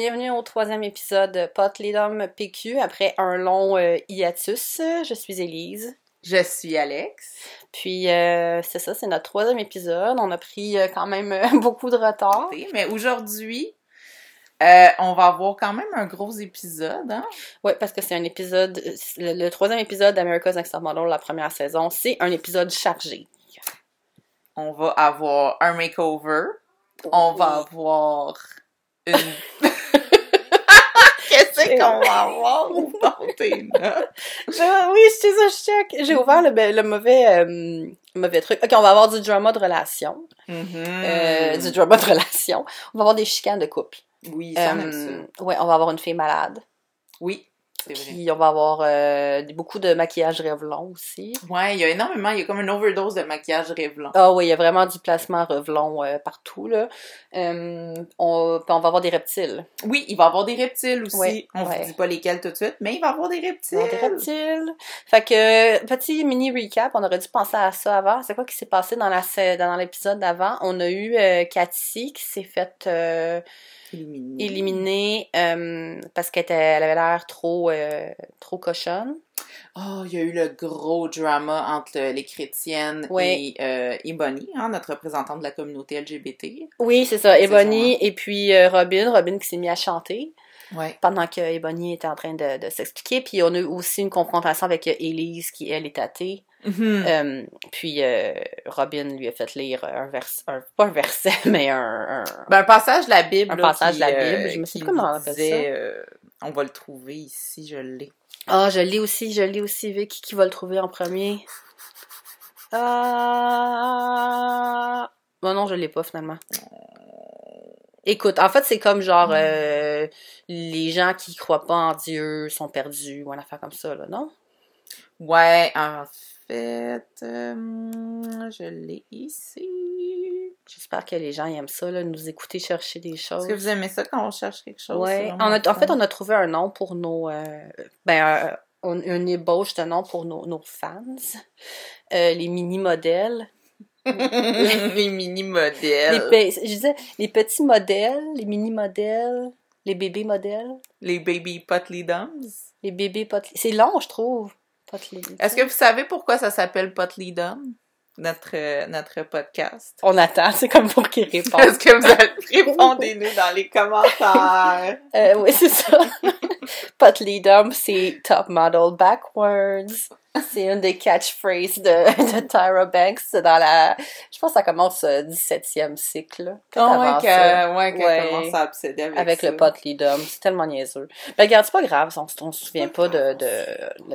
Bienvenue au troisième épisode de Pot Lidom PQ après un long euh, hiatus. Je suis Élise. Je suis Alex. Puis euh, c'est ça, c'est notre troisième épisode. On a pris euh, quand même beaucoup de retard. Mais aujourd'hui, euh, on va avoir quand même un gros épisode, hein? Ouais, parce que c'est un épisode, le, le troisième épisode d'America's Next Top Model, la première saison, c'est un épisode chargé. On va avoir un makeover. On va avoir une... Qu'est-ce qu'on va avoir dans tes notes? Je- oui, c'est ça, je check. J'ai ouvert le, le mauvais, euh, mauvais truc. Ok, on va avoir du drama de relation. Mhm. Euh, du drama de relation. On va avoir des chicanes de couple. Oui, ça, Euh, ça. ouais, on va avoir une fille malade. Oui. Puis on va avoir euh, beaucoup de maquillage Revlon aussi. Ouais, il y a énormément, il y a comme une overdose de maquillage Revlon. Ah oui, il y a vraiment du placement Revlon euh, partout, là. Euh, on, va avoir des reptiles. Oui, il va y avoir des reptiles aussi. Ouais, on ouais. vous dit pas lesquels tout de suite, mais il va y avoir des reptiles. va avoir des reptiles. Fait que, petit mini recap, on aurait dû penser à ça avant. C'est quoi qui s'est passé dans la sa- dans l'épisode d'avant? On a eu euh, Cathy qui s'est faite Éliminé. éliminer euh, parce qu'elle elle avait l'air trop, euh, trop cochonne. Oh, il y a eu le gros drama entre les chrétiennes Ouais. et euh, Ebony, hein, notre représentante de la communauté LGBT. Oui, c'est ça. Ebony et puis euh, Robin. Robin qui s'est mis à chanter Ouais. pendant que Ebony était en train de, de s'expliquer. Puis on a eu aussi une confrontation avec Elise qui, elle, est athée. Mhm. Euh, puis euh, Robin lui a fait lire un vers, un, pas un verset, mais un, un- Ben, un passage de la Bible. Un là, passage qui, de la euh, Bible, je me qui comment on nous appelle disait, ça. on va le trouver ici, je l'ai. Ah, je l'ai aussi, je l'ai aussi, Vic. Qui va le trouver en premier? Ah... Bon, non, je l'ai pas, finalement. Écoute, en fait, c'est comme genre, euh, les gens qui croient pas en Dieu sont perdus, ou une affaire comme ça, là, non? Ouais, en fait, euh, je l'ai ici. J'espère que les gens aiment ça, là, nous écouter chercher des choses. Est-ce que vous aimez ça quand on cherche quelque chose? A- en fait, on a trouvé un nom pour nos... euh, ben, on- une ébauche de nom pour nos, nos fans. Euh, les mini-modèles. les mini-modèles. Je disais, les petits modèles, les mini-modèles, les bébés modèles, Les baby potly dums. les bébés pot... C'est long, je trouve. Est-ce que vous savez pourquoi ça s'appelle Potly Dum? Notre, notre podcast? On attend, c'est comme pour qu'ils répondent. Est-ce que vous allez répondez-nous dans les commentaires? Euh, oui, c'est ça. Potly Dumb, c'est Top Model Backwards. C'est une des catchphrases de, de Tyra Banks. Dans la... Je pense que ça commence au 17e cycle. Peut-être Oh, ouais, qu'elle Ouais. commence à obséder avec, Avec ça. le Potly Dumb. C'est tellement niaiseux. Ben, regarde, c'est pas grave. On, on se souvient pas de... de...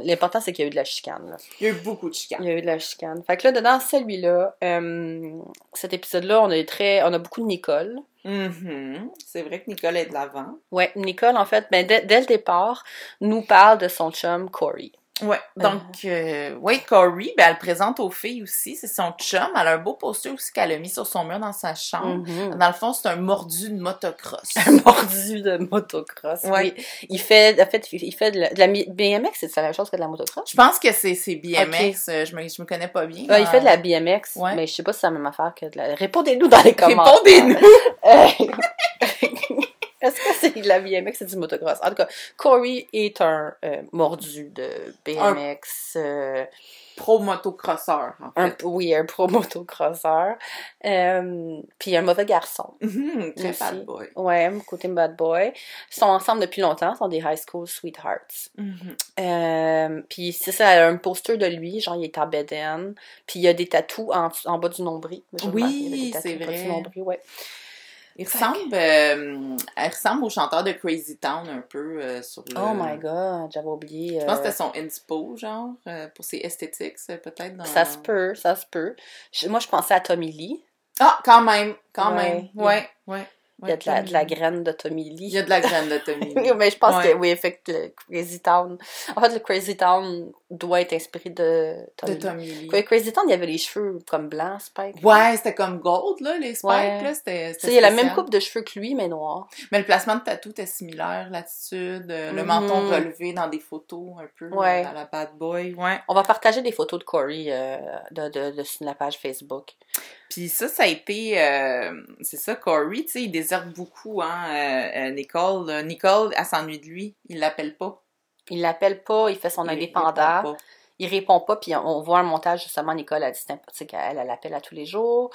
L'important, c'est qu'il y a eu de la chicane. Là. Il y a eu beaucoup de chicanes. Il y a eu de la chicane. Fait que là, dedans celui-là, euh, cet épisode-là, on a eu très... On a beaucoup de Nicole. Mhm. C'est vrai que Nicole est de l'avant. Ouais, Nicole, en fait, ben, dès le départ, nous parle de son chum Corey. Ouais, donc, euh, oui, Corey, ben, elle présente aux filles aussi, c'est son chum. Elle a un beau poster aussi qu'elle a mis sur son mur dans sa chambre. Mhm. Dans le fond, c'est un mordu de motocross. Un mordu de motocross. Ouais. Oui. Il fait, en fait, il fait de la, de la BMX, c'est la même chose que de la motocross? Je pense que c'est BMX, euh, je, me, je me connais pas bien. Ah, il Euh, fait de la BMX, Ouais. mais je sais pas si c'est la même affaire que de la... Répondez-nous dans les commentaires. Répondez-nous! Euh, Est-ce que c'est de la BMX, c'est du motocross? En tout cas, Corey est un euh, mordu de BMX. euh, Pro motocrosseur, en un, oui, un pro motocrosseur. Euh, puis un mauvais garçon. Mhm, très Aussi. bad boy. Ouais, côté bad boy. Ils sont ensemble depuis longtemps, ils sont des high school sweethearts. Mhm. Euh, puis c'est ça, elle a un poster de lui, genre il est en bedaine. Puis il y a des tatous en, en bas du nombril. Oui, c'est en bas du vrai. nombril, ouais. Il ressemble, euh, elle ressemble au chanteur de Crazy Town un peu euh, sur le... Oh my god, j'avais oublié. Je pense que euh, c'était son inspo, genre, euh, pour ses esthétiques, peut-être dans... Ça se peut, ça se peut. Moi, je pensais à Tommy Lee. Ah, quand même, quand Ouais. même. Ouais, ouais. Il y a de la, de la graine de Tommy Lee. Il y a de la graine de Tommy. Oui, mais je pense Ouais. que oui, effectivement, le Crazy Town. En fait, le Crazy Town doit être inspiré de Tommy de Lee. Tommy Lee. Le Crazy Town, il y avait les cheveux comme blancs, Spike. Ouais, c'était comme gold, là, les spikes, Ouais. là, c'était Tu c'était sais, il y a la même coupe de cheveux que lui, mais noir. Mais le placement de tatou était similaire, l'attitude, euh, le Mhm. menton relevé dans des photos, un peu, Ouais. euh, dans la bad boy, ouais. On va partager des photos de Corey euh, de, de, de- sur la page Facebook. Puis ça, ça a été, euh, c'est ça, Corey, tu sais, il déserte beaucoup, hein, euh, euh, Nicole. Nicole, elle s'ennuie de lui. Il l'appelle pas. Il l'appelle pas, il fait son Il indépendant. répond. Il répond pas, puis on, voit un montage, justement, Nicole a dit sais, qu'elle elle l'appelle à tous les jours.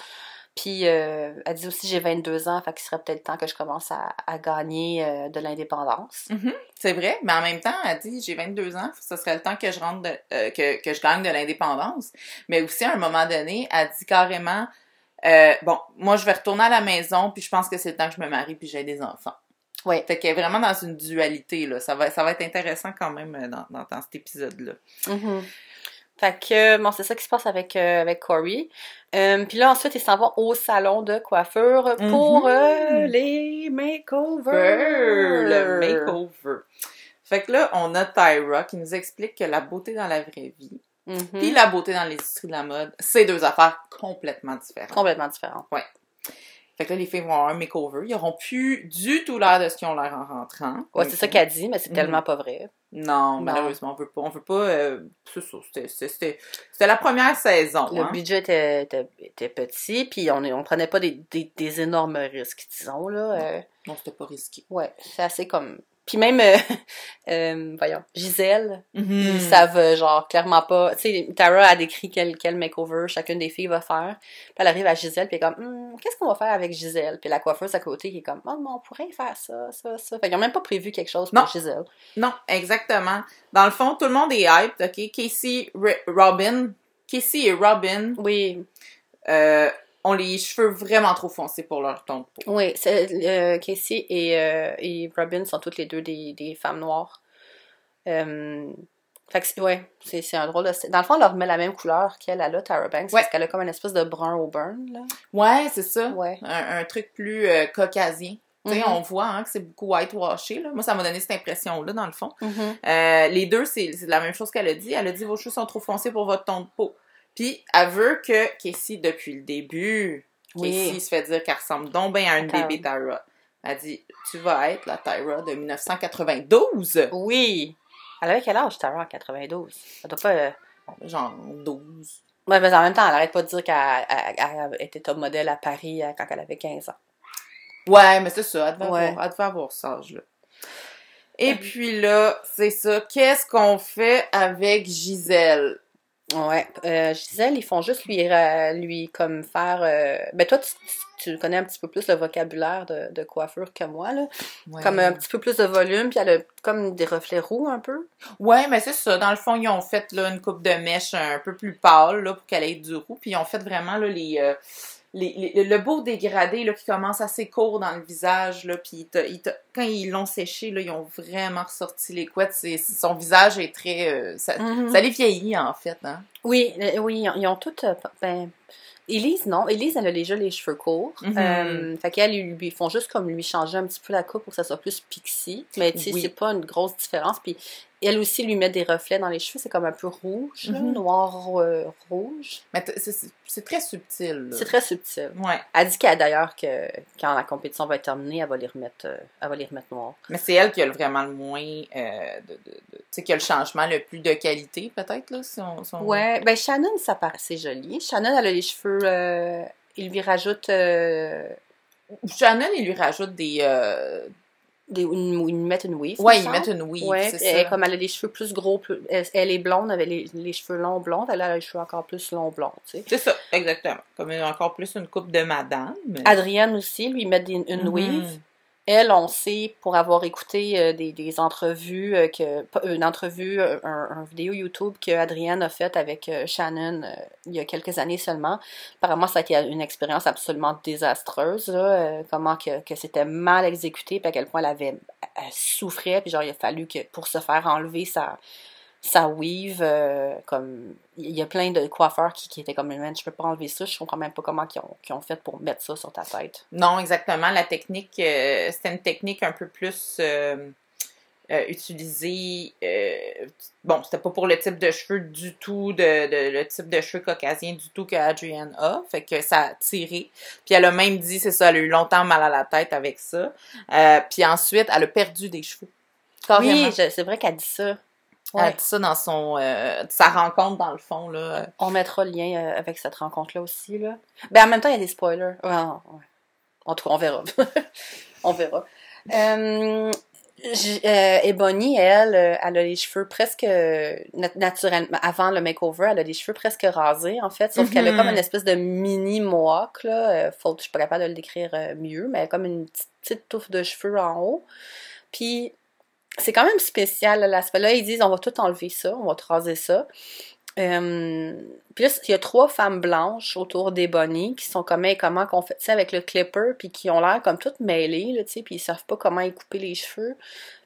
Puis euh, elle dit aussi j'ai 22 ans, fait qu'il serait peut-être temps que je commence à, à gagner euh, de l'indépendance. Mhm, c'est vrai, mais en même temps, elle dit j'ai 22 ans, ce serait le temps que je rentre de- euh, que, que je gagne de l'indépendance. Mais aussi à un moment donné, elle dit carrément euh, bon, moi je vais retourner à la maison, puis je pense que c'est le temps que je me marie puis j'ai des enfants. Oui. Fait qu'elle est vraiment dans une dualité là. Ça va, ça va être intéressant quand même euh, dans, dans, dans cet épisode-là. Mhm. Fait que, bon, c'est ça qui se passe avec, euh, avec Corey. Euh, puis là, ensuite, ils s'en vont au salon de coiffure pour Mhm. euh, les makeovers. Le makeover. Fait que là, on a Tyra qui nous explique que la beauté dans la vraie vie Mhm. puis la beauté dans l'industrie de la mode, c'est deux affaires complètement différentes. Complètement différent. Fait que là, les filles vont avoir un makeover. Ils auront plus du tout l'air de ce qu'ils ont l'air en rentrant. Ouais, c'est ça qu'elle dit, mais c'est Mhm. tellement pas vrai. Non, Non. malheureusement, on veut pas. On veut pas. euh, c'est ça. C'était- la première saison. Le hein. budget était, était, était petit, puis on, on prenait pas des, des, des énormes risques, disons, là. Euh, Non, c'était pas risqué. ouais, c'est assez comme... Puis même, euh, euh, voyons, Gisèle, Mhm. ils savent, euh, genre, clairement pas... Tu sais, Tara a décrit quel, quel makeover chacune des filles va faire. Puis elle arrive à Gisèle, puis elle est comme, Hum, qu'est-ce qu'on va faire avec Gisèle? Puis la coiffeuse à côté qui est comme, oh, mais on pourrait faire ça, ça, ça. Fait qu'ils ont même pas prévu quelque chose pour Non. Gisèle. Non, exactement. Dans le fond, tout le monde est hyped, OK? Casey, Ri- Robin, Casey et Robin Oui, euh, ont les cheveux vraiment trop foncés pour leur ton de peau. Oui, c'est, euh, Casey et, euh, et Robin sont toutes les deux des, des femmes noires. Euh, fait que c'est, ouais, c'est, c'est un drôle de... Dans le fond, elle leur met la même couleur qu'elle, elle a, Tara Banks, Ouais. parce qu'elle a comme une espèce de brun au burn, là. Ouais, c'est ça. Ouais. Un, un truc plus euh, caucasien. Tu sais, Mhm. on voit hein, que c'est beaucoup whitewashé. Là. Moi, ça m'a donné cette impression-là, dans le fond. Mhm. Euh, les deux, c'est c'est la même chose qu'elle a dit. Elle a dit vos cheveux sont trop foncés pour votre ton de peau. Puis, elle veut que Casey, depuis le début, Oui. Casey se fait dire qu'elle ressemble donc bien à une Tyra. bébé Tyra. Elle dit Tu vas être la Tyra de 1992. Oui! Elle avait quel âge, Tara, en 92? Elle doit pas... euh, Genre 12. Ouais, mais en même temps, elle arrête pas de dire qu'elle elle- elle était top modèle à Paris euh, quand elle avait 15 ans. Ouais, mais c'est ça. Elle devait, Ouais. avoir, elle devait avoir cet âge-là. Et puis là, c'est ça. Qu'est-ce qu'on fait avec Gisèle? Ouais, euh, Gisèle, ils font juste lui, lui comme faire... euh, Ben toi, tu, tu connais un petit peu plus le vocabulaire de, de coiffure que moi, là. Ouais. Comme un petit peu plus de volume, puis elle a comme des reflets roux un peu. Ouais, mais c'est ça. Dans le fond, ils ont fait là, une coupe de mèche un peu plus pâle là, pour qu'elle ait du roux. Puis ils ont fait vraiment là, les, euh, les, les- le beau dégradé là, qui commence assez court dans le visage. Là, puis quand ils l'ont séché, là, ils ont vraiment ressorti les couettes. Son visage est très... euh, ça, Mhm. ça les vieillit, en fait. Hein? Oui, euh, oui, ils ont, toutes... euh, Ben, Élise, non. Élise, elle a déjà les cheveux courts. Mhm. Euh, fait qu'elle, ils lui font juste comme lui changer un petit peu la coupe pour que ça soit plus pixie. Mais tu sais, Oui. c'est pas une grosse différence. Puis elle aussi lui met des reflets dans les cheveux. C'est comme un peu rouge, Mhm. noir, euh, rouge. Mais c'est- c'est c'est très subtil. C'est très subtil. Ouais. Elle dit qu'elle, d'ailleurs, que quand la compétition va être terminée, elle va les remettre, euh, elle va les remettre noirs. Mais c'est elle qui a le- vraiment le moins euh, de, de, de- tu sais, qui a le changement le plus de qualité, peut-être, là, si on... si on- Ouais, ben Shannon, ça paraissait joli. Shannon, elle a les cheveux... il lui rajoute Shannon, il lui rajoute des... euh, des, une, ils mettent une weave. Ouais, me ils mettent une weave, Ouais, c'est et ça. comme elle a les cheveux plus gros, plus, elle, elle est blonde, avec les, les cheveux longs blonds, elle a les cheveux encore plus longs tu sais. C'est ça, exactement. Comme encore plus une coupe de madame. Adrienne aussi, lui met des- une Mhm. weave. Elle, on sait, pour avoir écouté euh, des, des entrevues, euh, une entrevue, euh, un, vidéo YouTube que Adrienne a faite avec Shannon il y a quelques années seulement. Apparemment, ça a été une expérience absolument désastreuse, comment que, que c'était mal exécuté, puis à quel point elle avait elle souffrait, puis genre il a fallu que pour se faire enlever sa sa weave, euh, comme il y a plein de coiffeurs qui, qui étaient comme man, je peux pas enlever ça, je comprends même pas comment ils ont, qu'ils ont fait pour mettre ça sur ta tête. Non, exactement. La technique, euh, c'était une technique un peu plus euh, euh, utilisée. euh, bon, c'était pas pour le type de cheveux du tout, de, de- le type de cheveux caucasien du tout que Adrienne a. Fait que ça a tiré. Puis elle a même dit, c'est ça, elle a eu longtemps mal à la tête avec ça. Euh, puis ensuite, elle a perdu des cheveux. Carrément. Oui, je- c'est vrai qu'elle dit ça. Elle Ouais. dit ça dans son euh, sa rencontre dans le fond là. On mettra le lien euh, avec cette rencontre-là aussi. Là. Ben, en même temps, il y a des spoilers. Ouais, ouais. En tout cas, on verra. on verra. Euh, j- euh, Ebony, elle, elle a les cheveux presque nat- naturellement. Avant le makeover, elle a les cheveux presque rasés, en fait. Sauf qu'elle a Mhm. comme une espèce de mini mohawk, là. Faute, je suis pas capable de le décrire mieux, mais elle a comme une petite touffe de cheveux en haut. Puis, c'est quand même spécial, là, l'aspect. Là, ils disent, on va tout enlever ça, on va te raser ça. Euh, puis là, il y a trois femmes blanches autour des bonnies qui sont comme, Hey, comment qu'on fait ça avec le clipper, puis qui ont l'air comme toutes mêlées, là, tu sais, puis ils savent pas comment y couper les cheveux.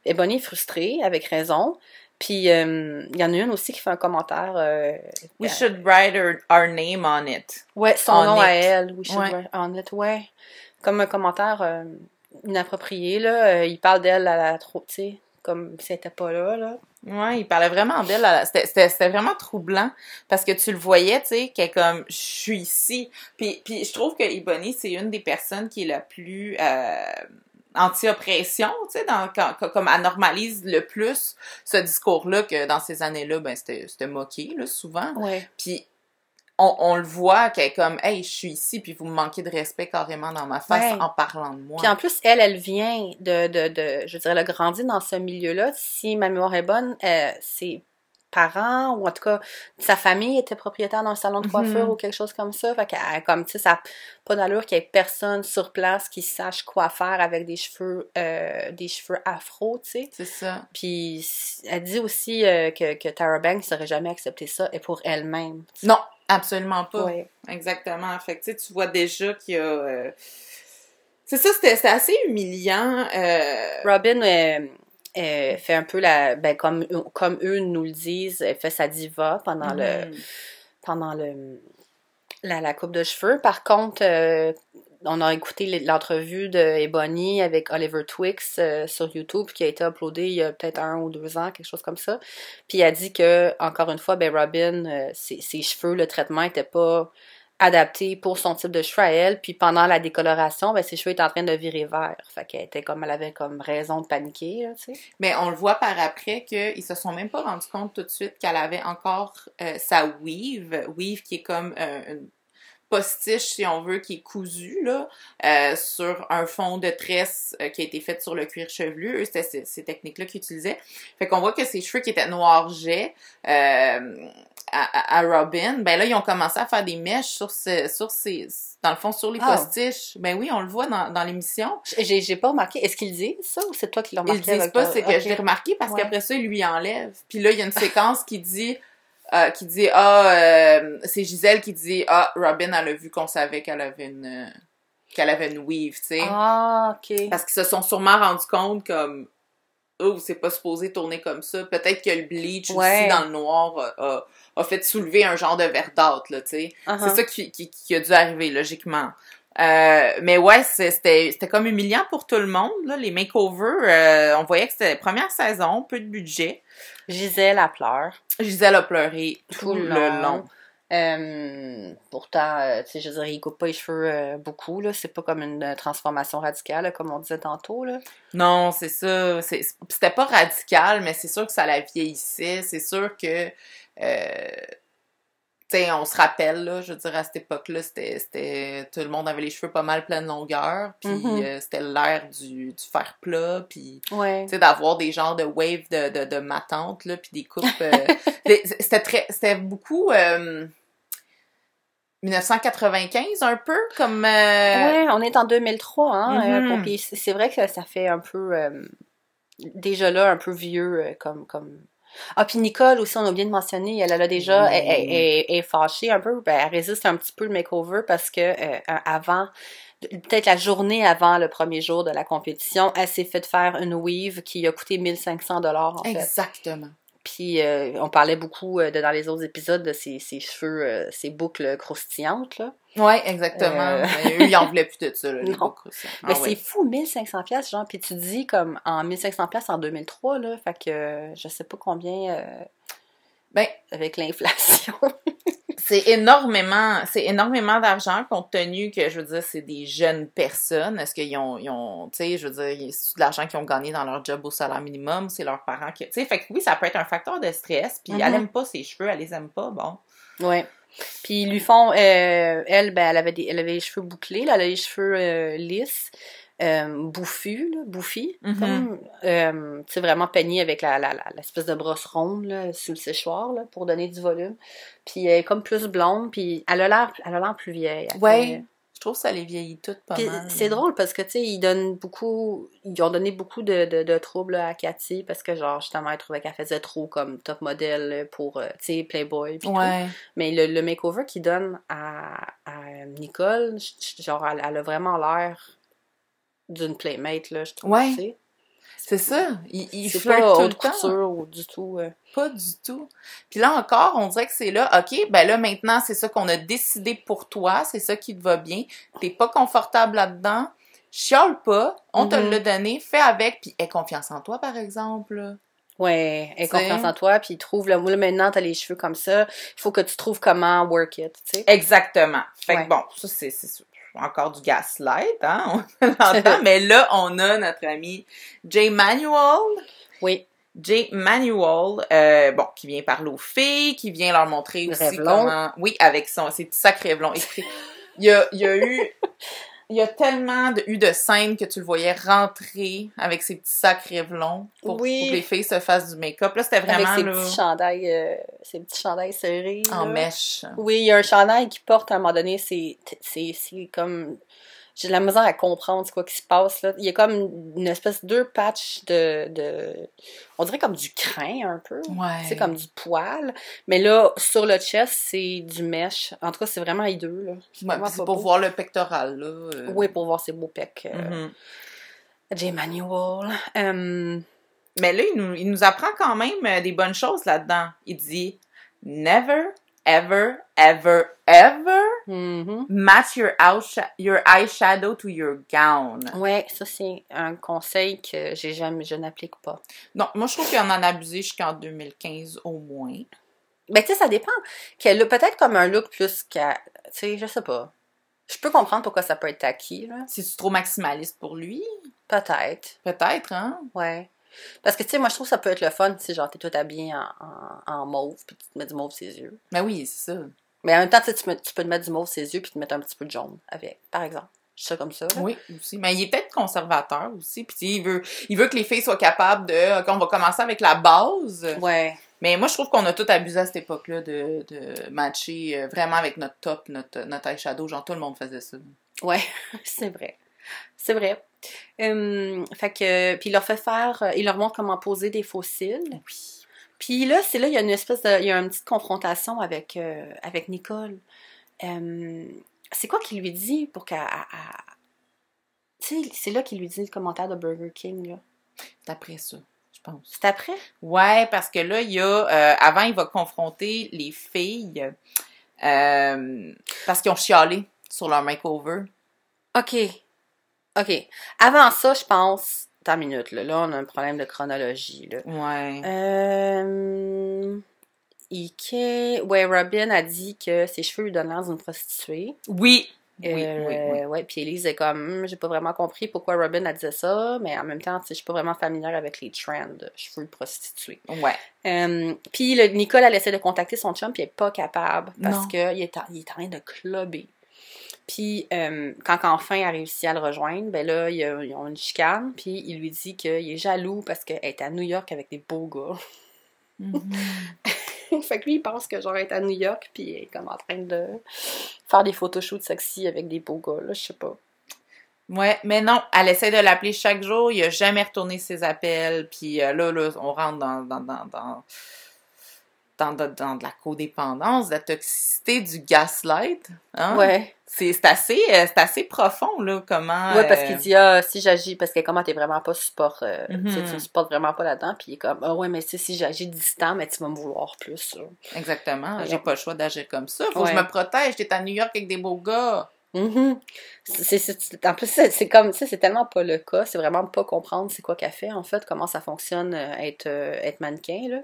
Et Bonnie est frustrée, avec raison. Puis euh, il y en a une aussi qui fait un commentaire. euh, We should write our, our name on it. ouais, son On nom à elle. We should Ouais. write on it, ouais. Comme un commentaire inapproprié, là. Il parle d'elle à la trop, tu sais, comme si elle était pas là, là. Ouais, il parlait vraiment d'elle. C'était c'était- c'était vraiment troublant parce que tu le voyais, tu sais, qu'elle est comme je suis ici. Puis, puis je trouve que Ebony, c'est une des personnes qui est la plus euh, anti-oppression, tu sais, dans- quand- quand- comme elle normalise le plus ce discours-là que dans ces années-là, ben c'était c'était moqué, là, souvent. Ouais. Puis on, on le voit qu'elle est comme Hey, je suis ici, puis vous me manquez de respect carrément dans ma face Ouais. en parlant de moi. Puis en plus, elle, elle vient de, de, de je dirais, elle a grandi dans ce milieu-là. Si ma mémoire est bonne, euh, ses parents, ou en tout cas, sa famille était propriétaire d'un salon de coiffure Mhm. ou quelque chose comme ça. Fait qu'elle, comme, tu sais, ça n'a pas d'allure qu'il y ait personne sur place qui sache quoi faire avec des cheveux, euh, des cheveux afro, tu sais. C'est ça. Puis elle dit aussi euh, que, que Tara Banks n'aurait jamais accepté ça, et pour elle-même. Non, absolument pas. Ouais. Exactement. Fait que tu vois déjà qu'il y a. euh, C'est ça, c'était assez humiliant. euh, Robin euh, fait un peu la ben comme comme eux nous le disent, elle fait sa diva pendant le pendant le la, la coupe de cheveux. Par contre, euh, on a écouté l'entrevue de Ebony avec Oliver Twix euh, sur YouTube qui a été uploadée il y a peut-être un ou deux ans, quelque chose comme ça. Puis elle a dit que encore une fois, ben Robin, euh, ses, cheveux, le traitement était pas adapté pour son type de cheveux à elle. Puis pendant la décoloration, ben ses cheveux étaient en train de virer vert. Fait qu'elle était comme elle avait comme raison de paniquer. Mais on le voit par après qu'ils se sont même pas rendus compte tout de suite qu'elle avait encore euh, sa weave. Weave qui est comme une postiche, si on veut, qui est cousue, là, euh, sur un fond de tresse euh, qui a été fait sur le cuir chevelu. Eux, c'était ces, techniques-là qu'ils utilisaient. Fait qu'on voit que ses cheveux qui étaient noirs jets, euh, à, Robin, ben là, ils ont commencé à faire des mèches sur, ce, sur ces, dans le fond, sur les Ah. postiches. Ben oui, on le voit dans, dans l'émission. J'ai j'ai pas remarqué. Est-ce qu'ils disent ça ou c'est toi qui l'as Ils remarqué? disent avec pas, c'est que je l'ai remarqué parce Ouais. qu'après ça, il lui enlève. Puis là, il y a une séquence qui dit, euh, qui dit, ah, euh, c'est Gisèle qui dit, ah, Robin, elle a vu qu'on savait qu'elle avait une, euh, qu'elle avait une weave, tu sais. Ah, ok. Parce qu'ils se sont sûrement rendus compte comme, oh, c'est pas supposé tourner comme ça. Peut-être que le bleach Ouais. aussi dans le noir a, fait soulever un genre de verdâtre, là, tu sais. Uh-huh. C'est ça qui, qui, qui a dû arriver, logiquement. Euh, mais ouais, c'était c'était comme humiliant pour tout le monde, là, les makeovers. euh, on voyait que c'était première saison, peu de budget. Gisèle, elle pleure Gisèle a pleuré tout, le long. Euh, pourtant, euh, tu sais, je veux dire, il coupe pas les cheveux euh, beaucoup, là. C'est pas comme une transformation radicale, comme on disait tantôt, là. Non, c'est ça. C'était pas radical, mais c'est sûr que ça la vieillissait. C'est sûr que... Euh, sais, on se rappelle, là, je veux dire, à cette époque-là, c'était. Tout le monde avait les cheveux pas mal pleine longueur, puis Mhm. euh, c'était l'ère du, du fer plat, puis... Ouais. tu sais, d'avoir des genres de waves de, de, de ma tante, là, puis des coupes... euh, c'était très... C'était beaucoup... euh, 1995, un peu, comme... euh, Ouais, on est en 2003, hein. euh, Mhm. puis c'est vrai que ça fait un peu, euh, déjà là, un peu vieux, euh, comme, comme... Ah, puis Nicole aussi, on a oublié de mentionner, elle, elle a déjà, elle, elle- elle- elle est fâchée un peu, ben, elle résiste un petit peu le makeover parce que euh, avant, peut-être la journée avant le premier jour de la compétition, elle s'est fait faire une weave qui a coûté 1500 dollars en fait. Exactement. Puis euh, on parlait beaucoup euh, de, dans les autres épisodes de ses, ses cheveux, ses boucles croustillantes là. Ouais, exactement. Euh. Mais eux, ils en voulaient plus de ça, là, les Non. Ah Mais ouais. c'est fou, 1500 pièces genre, puis tu dis comme en 1500 pièces en 2003 là, fait que euh, je sais pas combien euh, Ben, avec l'inflation. c'est énormément, c'est énormément d'argent compte tenu que, je veux dire, c'est des jeunes personnes. Est-ce qu'ils ont, ils ont tu sais, je veux dire, c'est de l'argent qu'ils ont gagné dans leur job au salaire minimum, c'est leurs parents qui, tu sais, fait que oui, ça peut être un facteur de stress, puis Mhm. elle aime pas ses cheveux, elle les aime pas, bon. ouais. Puis ils lui font, euh, elle, ben, elle avait, des, elle avait les cheveux bouclés, là, elle a les cheveux euh, lisses, euh, bouffus, là, bouffis, sais, vraiment peignés avec la, l'espèce de brosse ronde, là, sous le séchoir, là, pour donner du volume. Puis elle est comme plus blonde, puis elle a l'air, elle a l'air plus vieille. Je trouve que ça les vieillit toutes pas puis mal. c'est drôle parce que, tu sais, ils donnent beaucoup, ils ont donné beaucoup de, de, de troubles à Cathy parce que, genre, justement, elle trouvait qu'elle faisait trop comme top modèle pour, euh, tu sais, Playboy. tout. Ouais. Mais le, le makeover qu'ils donnent à, à Nicole, genre, elle, elle a vraiment l'air d'une playmate, là, je trouve. Ouais. C'est ça. Il, il flirte pas tout le haute temps. couture ou du tout. euh. Pas du tout. Puis là encore, on dirait que c'est là, OK, ben là maintenant, c'est ça qu'on a décidé pour toi, c'est ça qui te va bien. T'es pas confortable là-dedans. Chiale pas, on te Mhm. l'a donné, fais avec, puis aie confiance en toi, par exemple. Ouais, aie confiance en toi, puis trouve le là, maintenant t'as les cheveux comme ça, il faut que tu trouves comment work it, tu sais. Exactement. Fait Ouais. que bon, ça c'est c'est encore du gaslight, hein, on l'entend, mais là, on a notre ami Jay Manuel. Oui, Jay Manuel, euh, bon, qui vient parler aux filles, qui vient leur montrer aussi comment... Oui, avec son, ses petits sacs il y a, il y a eu... Il y a tellement de, eu de scènes que tu le voyais rentrer avec ses petits sacs rêvelons pour, Oui. pour que les filles se fassent du make-up. Là, c'était avec vraiment ses là, petits chandails, euh, ses petits chandails serrés. en là. mèche. Oui, il y a un chandail qui porte à un moment donné, c'est comme j'ai de la misère à comprendre ce quoi qui se passe là. Il y a comme une espèce de deux patchs de de on dirait comme du crin un peu. Ouais. C'est comme du poil, mais là sur le chest, c'est du mesh. En tout cas, c'est vraiment hideux là. C'est Ouais, c'est pour beau. voir le pectoral, là. euh. Oui, pour voir ses beaux pecs. Euh, Mhm. J. Manuel. Euh, Mais là, il nous, il nous apprend quand même des bonnes choses là-dedans. Il dit Never, ever, ever, ever mhm. match your, outsha- your eyeshadow to your gown. Ouais, ça c'est un conseil que j'ai jamais je n'applique pas. Donc, moi, je trouve qu'il en a abusé jusqu'en 2015 au moins. Ben, tu sais, ça dépend. Qu'elle peut-être comme un look plus qu'à. Tu sais, je sais pas. Je peux comprendre pourquoi ça peut être tacky, là. C'est trop maximaliste pour lui? Peut-être. Peut-être, hein? Ouais. Parce que, tu sais, moi, je trouve que ça peut être le fun, sais, genre, t'es tout habillé en, en, en mauve, puis tu te mets du mauve ses yeux. Mais oui, c'est ça. Mais en même temps, tu sais, tu, peux te mettre du mauve ses yeux, puis te mettre un petit peu de jaune avec, par exemple. Je sais comme ça. là. Oui, aussi. Mais il est peut-être conservateur aussi. Puis il veut, il veut que les filles soient capables de. Qu'on va commencer avec la base. Ouais. Mais moi, je trouve qu'on a tout abusé à cette époque-là de, de matcher euh, vraiment avec notre top, notre, notre eyeshadow. Genre, tout le monde faisait ça. Ouais, c'est vrai. C'est vrai. Hum, fait que, puis il leur fait faire, euh, il leur montre comment poser des. Oui. Puis là, c'est là, il y a une espèce de, il y a une petite confrontation avec, euh, avec Nicole. C'est quoi qu'il lui dit pour qu'elle, elle- elle- tu sais, c'est là qu'il lui dit le commentaire de Burger King, là. C'est après ça, je pense. C'est après? Ouais, parce que là, il y a. euh, avant, il va confronter les filles euh, parce qu'ils ont chialé sur leur makeover. OK. OK. Avant ça, je pense, une minute, là, là, on a un problème de chronologie, là. Ouais. Euh... Ike... Ouais, Robin a dit que ses cheveux lui donnent l'air d'une prostituée. Oui. Oui, Euh, oui, oui. Ouais, puis Elise est comme, Hum, j'ai pas vraiment compris pourquoi Robin a dit ça, mais en même temps, tu sais, je suis pas vraiment familière avec les trends de cheveux de prostituée. Ouais. Euh, puis le, Nicole, elle essaie de contacter son chum, puis elle est pas capable parce qu'il est, en- il est en train de clubber. Puis euh, quand enfin elle a réussi à le rejoindre, ben là, il y a- ils ont une chicane, puis il lui dit qu'il est jaloux parce qu'elle est à New York avec des beaux gars. fait que lui, il pense que genre elle est à New York, puis elle est comme en train de faire des photoshoots sexy avec des beaux gars, là, je sais pas. Ouais, mais non, elle essaie de l'appeler chaque jour, il a jamais retourné ses appels, puis euh, là, là, on rentre dans, dans, dans, dans, dans, dans- dans de la codépendance, de la toxicité, du gaslight. Hein? Ouais. C'est assez, euh, c'est assez profond, là, comment... Ouais, parce euh, qu'il dit, ah, si j'agis, parce que comment t'es vraiment pas support, euh, Mhm. tu tu me supportes vraiment pas là-dedans, puis il est comme, ah ouais, mais si j'agis distant, mais tu vas me vouloir plus, là. Exactement, j'ai pas le choix d'agir comme ça, faut Ouais. que je me protège, t'es à New York avec des beaux gars. Mhm. C'est- en plus, c'est comme, tu sais, c'est tellement pas le cas, c'est vraiment pas comprendre c'est quoi qu'elle fait, en fait, comment ça fonctionne, euh, être, euh, être mannequin, là.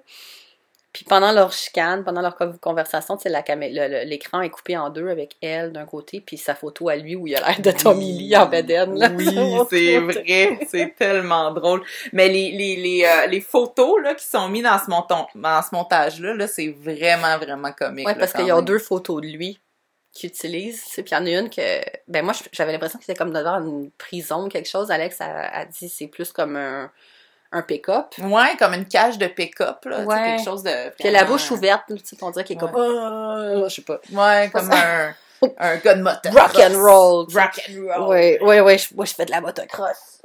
Puis pendant leur chicane, pendant leur co- conversation, l'écran est coupé en deux avec elle d'un côté, puis sa photo à lui où il a l'air de Tommy Lee en bedaine. là, Oui, c'est vrai, c'est tellement drôle. Mais les, les, les, euh, les photos là, qui sont mises dans ce, monton, dans ce montage-là, là, c'est vraiment, vraiment comique. Ouais, là, parce qu'il y a deux photos de lui qu'ils utilisent, puis il y en a une que, ben moi, j'avais l'impression que c'était comme devant une prison ou quelque chose. Alex a, a dit c'est plus comme un, un pick-up. Ouais, comme une cage de pick-up, là. Ouais. quelque chose de. Puis la bouche ouverte, tu sais, on dirait qu'il est comme, Ah, je sais pas. Ouais, comme un, un gars de moto. Rock and roll. Rock and roll. Ouais, ouais, ouais, je- moi je fais de la motocross.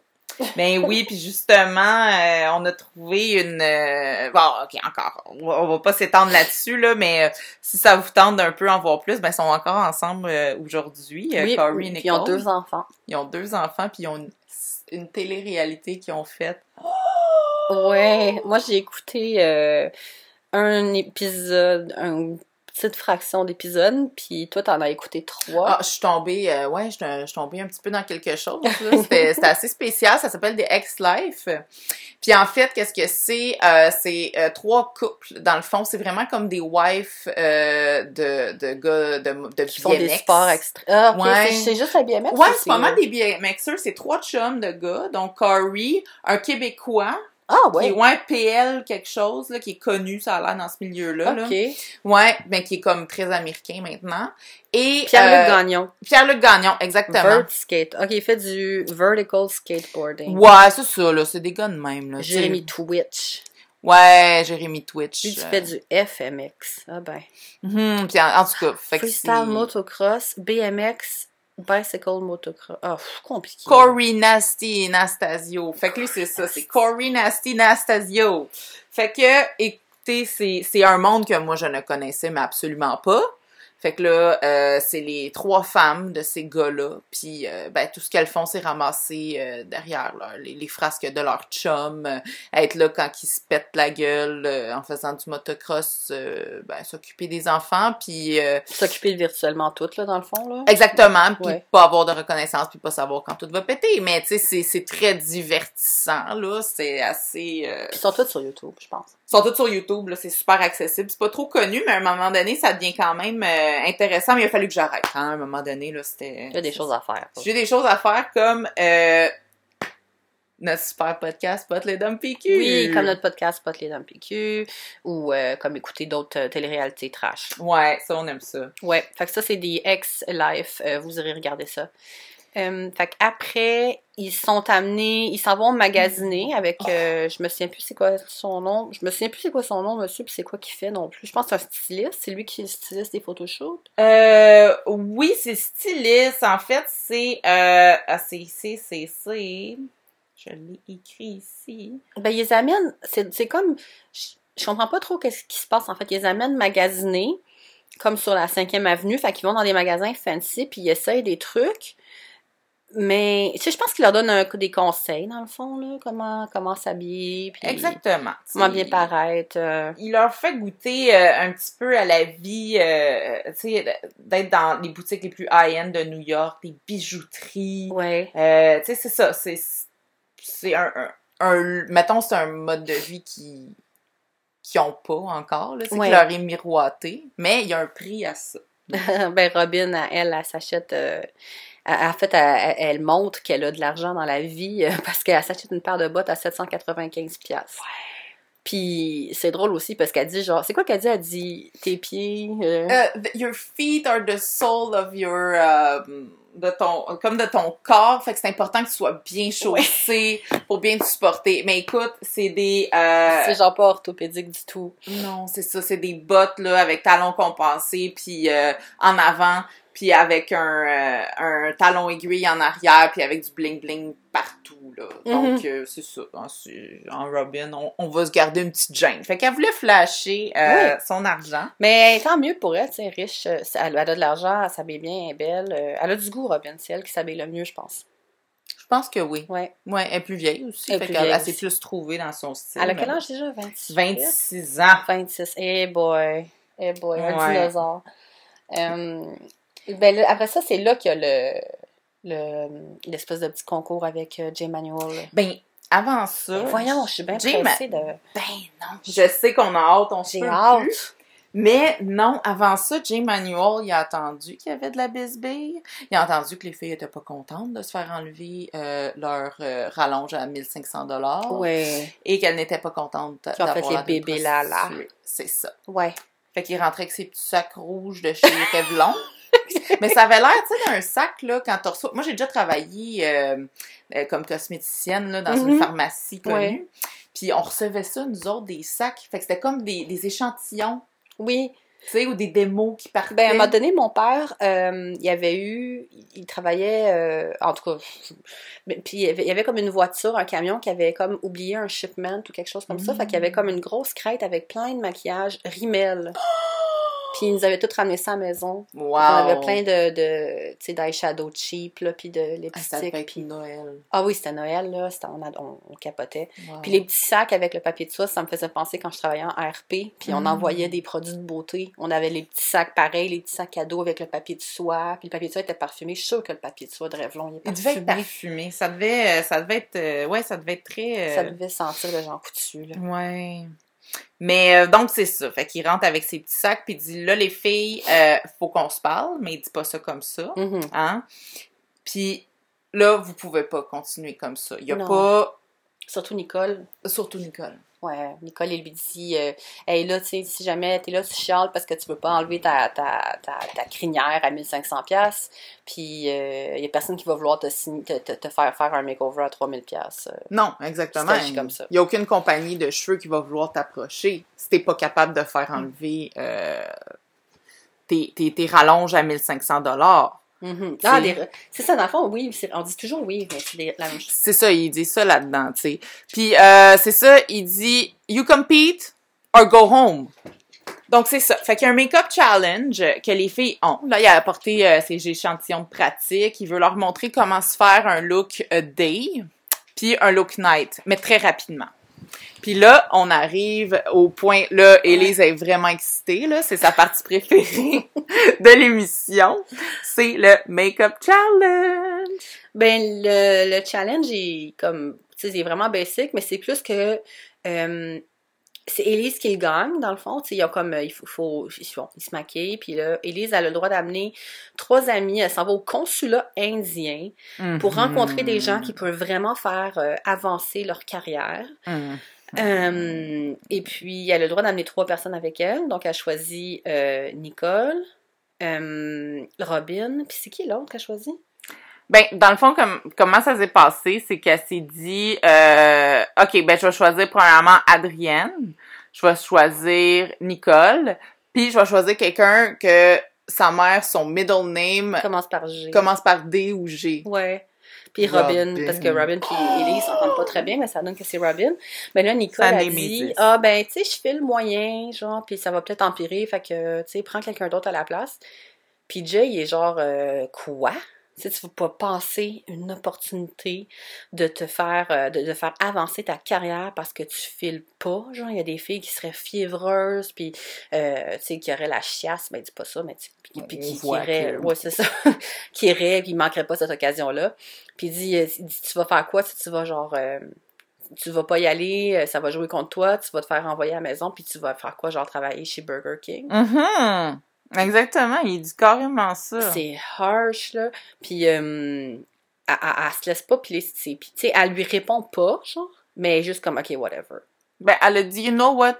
Ben oui, puis justement, euh, on a trouvé une... euh, Bon, ok, encore, on va, on va pas s'étendre là-dessus, là, mais euh, si ça vous tente d'un peu en voir plus, ben ils sont encore ensemble euh, aujourd'hui, euh, oui, Corey et puis ils ont Nicole. deux enfants. Ils ont deux enfants, puis ils ont une, une télé-réalité qu'ils ont faite. Ouais, moi j'ai écouté euh, un épisode, une petite fraction d'épisode, puis toi t'en as écouté trois. Ah, je suis tombée, euh, ouais, je je suis tombée un petit peu dans quelque chose. C'était assez spécial. Ça s'appelle des Ex-Life. Puis en fait, qu'est-ce que c'est? Euh, c'est euh, trois couples. Dans le fond, c'est vraiment comme des wives euh, de, de gars de, de qui font des BMX. sports extrêmes. Ah, Ouais. c'est- juste la BMX? Ouais, ou c'est pas mal des BMXers. C'est trois chums de gars. Donc, Corey, un Québécois, Ah qui est ouais, ouais, PL quelque chose, là, qui est connu, ça a l'air dans ce milieu-là. là. ok. Ouais, ben qui est comme très américain maintenant. Et Pierre-Luc euh, Gagnon, Pierre-Luc Gagnon, exactement. Vert Skate. Ok, il fait du vertical skateboarding. Ouais, c'est ça, là. C'est des gars de même, là. Jérémy Twitch. Ouais, Jérémy Twitch. Lui, tu fais du FMX. Ah ben. mhm, puis en, en tout cas, fait que Freestyle motocross, BMX, bicycle motocross. Ah, pff, compliqué. Corey Nasty Nastasio. Fait que lui, c'est ça, c'est Corey Nasty Nastasio. Fait que, écoutez, c'est, c'est un monde que moi, je ne connaissais, mais absolument pas. Fait que là, euh, c'est les trois femmes de ces gars-là. Puis, euh, ben, tout ce qu'elles font, c'est ramasser euh, derrière là, les, les frasques de leur chum, euh, être là quand ils se pètent la gueule euh, en faisant du motocross, euh, ben, s'occuper des enfants, puis... euh, S'occuper virtuellement toutes, là, dans le fond, là. Exactement, puis pas avoir de reconnaissance, puis pas savoir quand tout va péter. Mais tu sais, c'est- c'est très divertissant, là. C'est assez... euh, Ils sont tous sur YouTube, je pense. Ils sont tous sur YouTube, là. C'est super accessible. C'est pas trop connu, mais à un moment donné, ça devient quand même euh, intéressant. Mais il a fallu que j'arrête. hein. À un moment donné, là, c'était... Y a des choses à faire. J'ai des choses à faire comme... Euh, notre super podcast, Pot les Dom PQ. Oui, comme notre podcast Pot les Dames PQ, ou euh, comme écouter d'autres euh, téléréalités trash. Ouais, ça, on aime ça. Ouais, fait que ça, c'est des ex-life. euh, vous irez regarder ça. Euh, fait qu'après, ils sont amenés, ils s'en vont magasiner avec, euh, je me souviens plus c'est quoi son nom, je me souviens plus c'est quoi son nom, monsieur, puis c'est quoi qu'il fait non plus. Je pense que c'est un styliste, c'est lui qui styliste des photoshoots. Euh, oui, c'est styliste. En fait, c'est... Euh, ah, c'est... C'est... C'est... c'est- Je l'ai écrit ici. Ben, ils les amènent, c'est c'est comme, je, je comprends pas trop qu'est-ce qui se passe, en fait, ils les amènent magasiner, comme sur la 5e avenue, fait qu'ils vont dans des magasins fancy, puis ils essayent des trucs, mais, tu sais, je pense qu'ils leur donnent un- des conseils, dans le fond, là, comment, comment s'habiller, puis Exactement. comment bien paraître. euh. Il leur fait goûter euh, un petit peu à la vie, euh, tu sais, d'être dans les boutiques les plus high-end de New York, des bijouteries. Ouais. Tu sais, c'est ça. C'est, c'est un, un, un- mettons, c'est un mode de vie qui qui ont pas encore, là, c'est Ouais. qui leur est miroité, mais il y a un prix à ça. ben, Robin, elle, elle, elle s'achète. En fait, elle, elle montre qu'elle a de l'argent dans la vie euh, parce qu'elle s'achète une paire de bottes à 795$. piastres. Puis c'est drôle aussi parce qu'elle dit genre, c'est quoi qu'elle dit? Elle dit tes pieds. euh, Euh, your feet are the soul of your euh, de ton comme de ton corps fait que c'est important que tu sois bien chaussé pour bien te supporter mais écoute c'est des euh, c'est genre pas orthopédique du tout. non c'est ça c'est des bottes là avec talons compensés puis euh, en avant puis avec un euh, un talon aiguille en arrière puis avec du bling bling partout là donc euh, c'est ça en, Robin on, on va se garder une petite gêne fait qu'elle voulait flasher euh, son argent Mais tant mieux pour elle, c'est riche. Elle, a de l'argent, elle s'habille bien, elle est belle. Elle a du goût, Robin. C'est elle qui s'habille le mieux, je pense. je pense que oui Ouais. Ouais, elle est plus vieille aussi. Elle fait plus elle s'est plus trouvée dans son style. Elle a quel âge déjà? 26? 26 ans. 26. Eh boy. Eh boy, un dinosaure. Ben après ça, c'est là qu'il y a le le- l'espèce de petit concours avec euh, Jay Manuel. Ben, avant ça. Mais voyons, je suis bien pressée de. Ben non. Je sais qu'on a hâte, on se J'ai hâte. plus. Mais non, avant ça, Jay Manuel, il a attendu qu'il y avait de la bisbille. Il a entendu que les filles étaient pas contentes de se faire enlever euh, leur euh, rallonge à 1500 dollars Ouais. et qu'elles n'étaient pas contentes Qui ont fait d'avoir les bébés là, là. C'est ça. Ouais. Fait qu'il rentrait avec ses petits sacs rouges de chez Revlon. Mais ça avait l'air, tu sais, d'un sac, là, quand tu reçois... Moi, j'ai déjà travaillé euh, euh, comme cosméticienne, là, dans une Mhm. pharmacie connue. Puis on recevait ça, nous autres, des sacs. Fait que c'était comme des, des échantillons, Oui. tu sais, ou des démos qui partaient. Ben, à un moment donné, mon père, euh, il avait eu, il travaillait, euh, en tout cas, puis il y, avait, comme une voiture, un camion qui avait comme oublié un shipment ou quelque chose comme ça. Mm. Fait qu'il y avait comme une grosse crête avec plein de maquillage rimel. Puis il nous avait tout ramené ça à la maison. Wow! On avait plein de, de tu sais, d'eyeshadow cheap, là, puis de Ah, lipstick. être puis... Noël. Ah oui, c'était Noël, là, c'était, on, a- on, on capotait. Wow. Puis les petits sacs avec le papier de soie, ça me faisait penser quand je travaillais en RP, puis on Mm. envoyait des produits de beauté. On avait les petits sacs pareils, les petits sacs cadeaux avec le papier de soie, puis le papier de soie était parfumé. Je suis sûre que le papier de soie de Revlon, il est Il devait être parfumé. parfumé. Ça devait, ça devait être... euh, ouais, ça devait être très... euh, Ça devait sentir le Jean Coutu, là. Ouais. Mais euh, donc, c'est ça. Fait qu'il rentre avec ses petits sacs, puis il dit, là, les filles, euh, faut qu'on se parle, mais il dit pas ça comme ça. Mhm. Hein? Puis là, vous pouvez pas continuer comme ça. Il y a Non. pas... Surtout Nicole. Surtout Nicole. Nicole, lui dit euh, Hey, là, tu sais, si jamais t'es là, tu chiales parce que tu veux pas enlever ta, ta, ta, ta crinière à 1500$, puis il y a personne qui va vouloir te, signer- te, te, te faire faire un makeover à 3000$. euh. Non, exactement. Comme ça. Il n'y a aucune compagnie de cheveux qui va vouloir t'approcher si t'es pas capable de faire enlever euh, tes, tes, tes rallonges à 1500 Mhm. Ah, C'est- ça, dans le fond, oui, on dit toujours oui, mais c'est la même chose. C'est ça, il dit ça là-dedans, tu sais. Puis euh, c'est ça, il dit « You compete or go home ». Donc c'est ça. Fait qu'il y a un make-up challenge que les filles ont. Là, il a apporté euh, ses échantillons de pratique. Il veut leur montrer comment se faire un look euh, day, puis un look night, mais très rapidement. Puis là, on arrive au point, là, Élise est vraiment excitée, là, c'est sa partie préférée de l'émission. C'est le make-up challenge. Ben, le, le challenge est comme, tu sais, c'est vraiment basic, mais c'est plus que euh, c'est Élise qui le gagne, dans le fond. Tu sais, il y a comme, euh, il faut, faut ils, font- ils se maquillent, puis là, Élise a le droit d'amener trois amis, elle s'en va au consulat indien pour rencontrer des gens qui peuvent vraiment faire euh, avancer leur carrière. Mhm. Euh, et puis, elle a le droit d'amener trois personnes avec elle. Donc, elle choisit euh, Nicole, Robin, puis c'est qui l'autre qu'elle choisit? Ben, dans le fond, comme, comment ça s'est passé, c'est qu'elle s'est dit, euh, OK, ben, je vais choisir premièrement Adrienne, je vais choisir Nicole, puis je vais choisir quelqu'un que sa mère, son middle name, Commence par G. commence par D ou G. Ouais. Puis Robin, Robin. parce que Robin puis Ellie s'entendent pas très bien, mais ça donne que c'est Robin. Mais là, Nicole a dit. Ah, ben, tu sais, je file moyen, genre, puis ça va peut-être empirer, fait que, tu sais, prends quelqu'un d'autre à la place. Puis Jay, il est genre euh, Quoi? Tu sais, tu vas pas passer une opportunité de te faire, euh, de, de faire avancer ta carrière parce que tu files pas. Genre, il y a des filles qui seraient fiévreuses, puis, euh, tu sais, qui auraient la chiasse, ben, dis pas ça, mais tu- puis, puis On qui, qui que- ouais, c'est ça, qui iraient, puis il manquerait pas cette occasion-là. Puis dit, euh, dit, tu vas faire quoi? Si tu vas genre, euh, tu vas pas y aller, ça va jouer contre toi, tu vas te faire envoyer à la maison, puis tu vas faire quoi, genre travailler chez Burger King? Mhm. Exactement, il dit carrément ça. C'est harsh, là. Puis euh, elle, elle, elle se laisse pas piler ses Puis tu sais, elle lui répond pas, genre, mais juste comme, ok, whatever. Ben, elle a dit, you know what?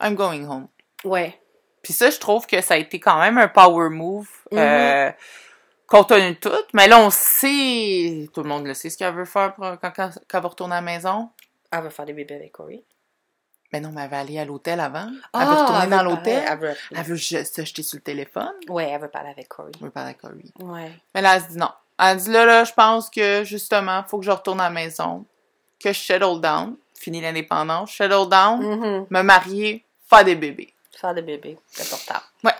I'm going home. Ouais. Puis ça, je trouve que ça a été quand même un power move, euh, compte tenu de tout. Mais là, on sait, tout le monde le sait ce qu'elle veut faire pour- quand, quand, quand elle va retourner à la maison. Elle veut faire des bébés avec Corey. Mais non, mais elle va aller à l'hôtel avant. elle veut retourner dans Ah, l'hôtel. Elle veut... Elle veut se jeter sur le téléphone. Ouais, elle veut parler avec Corey. Elle veut parler à Corey. Ouais. Mais là, elle se dit non. Elle dit là, là, je pense que justement, faut que je retourne à la maison, que je settle down, fini l'indépendance, settle down, Mhm. me marier, faire des bébés. Faire des bébés, c'est important. Ouais.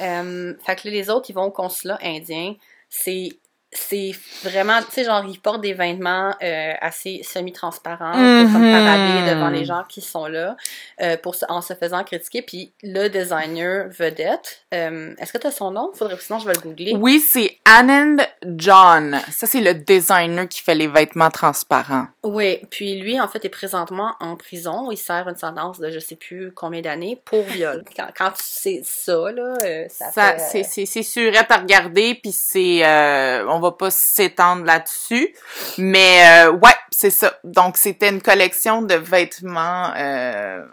Euh, fait que là, les autres, ils vont au consulat indien. C'est c'est vraiment, tu sais, genre, il porte des vêtements euh, assez semi-transparents pour comme Mhm. parader devant les gens qui sont là, euh, pour, se- en se faisant critiquer. Puis le designer vedette, euh, est-ce que tu as son nom? Faudrait, sinon je vais le googler. Oui, c'est Anand John. Ça, c'est le designer qui fait les vêtements transparents. Oui, puis lui, en fait, est présentement en prison. Il sert une sentence de je sais plus combien d'années pour viol. Quand, quand tu sais ça, là, euh, ça, Ça, fait... c'est, c'est, c'est surette à regarder, puis c'est, euh, on va pas s'étendre là-dessus, mais euh, ouais, c'est ça. Donc c'était une collection de vêtements. Euh,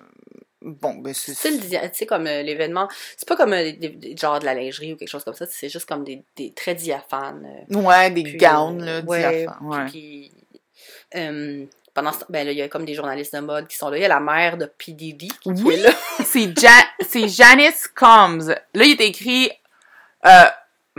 bon, ben c'est, tu sais, comme euh, l'événement, c'est pas comme euh, des, des- genre de la lingerie ou quelque chose comme ça, c'est juste comme des, des très diaphanes. euh, ouais, des puis, gowns là, ouais, diaphanes, ouais. Puis, pendant ce temps, ben là, il y a comme des journalistes de mode qui sont là. Il y a la mère de P. Diddy qui Oui. est là. C'est ja c'est Janice Combs. Là, il est écrit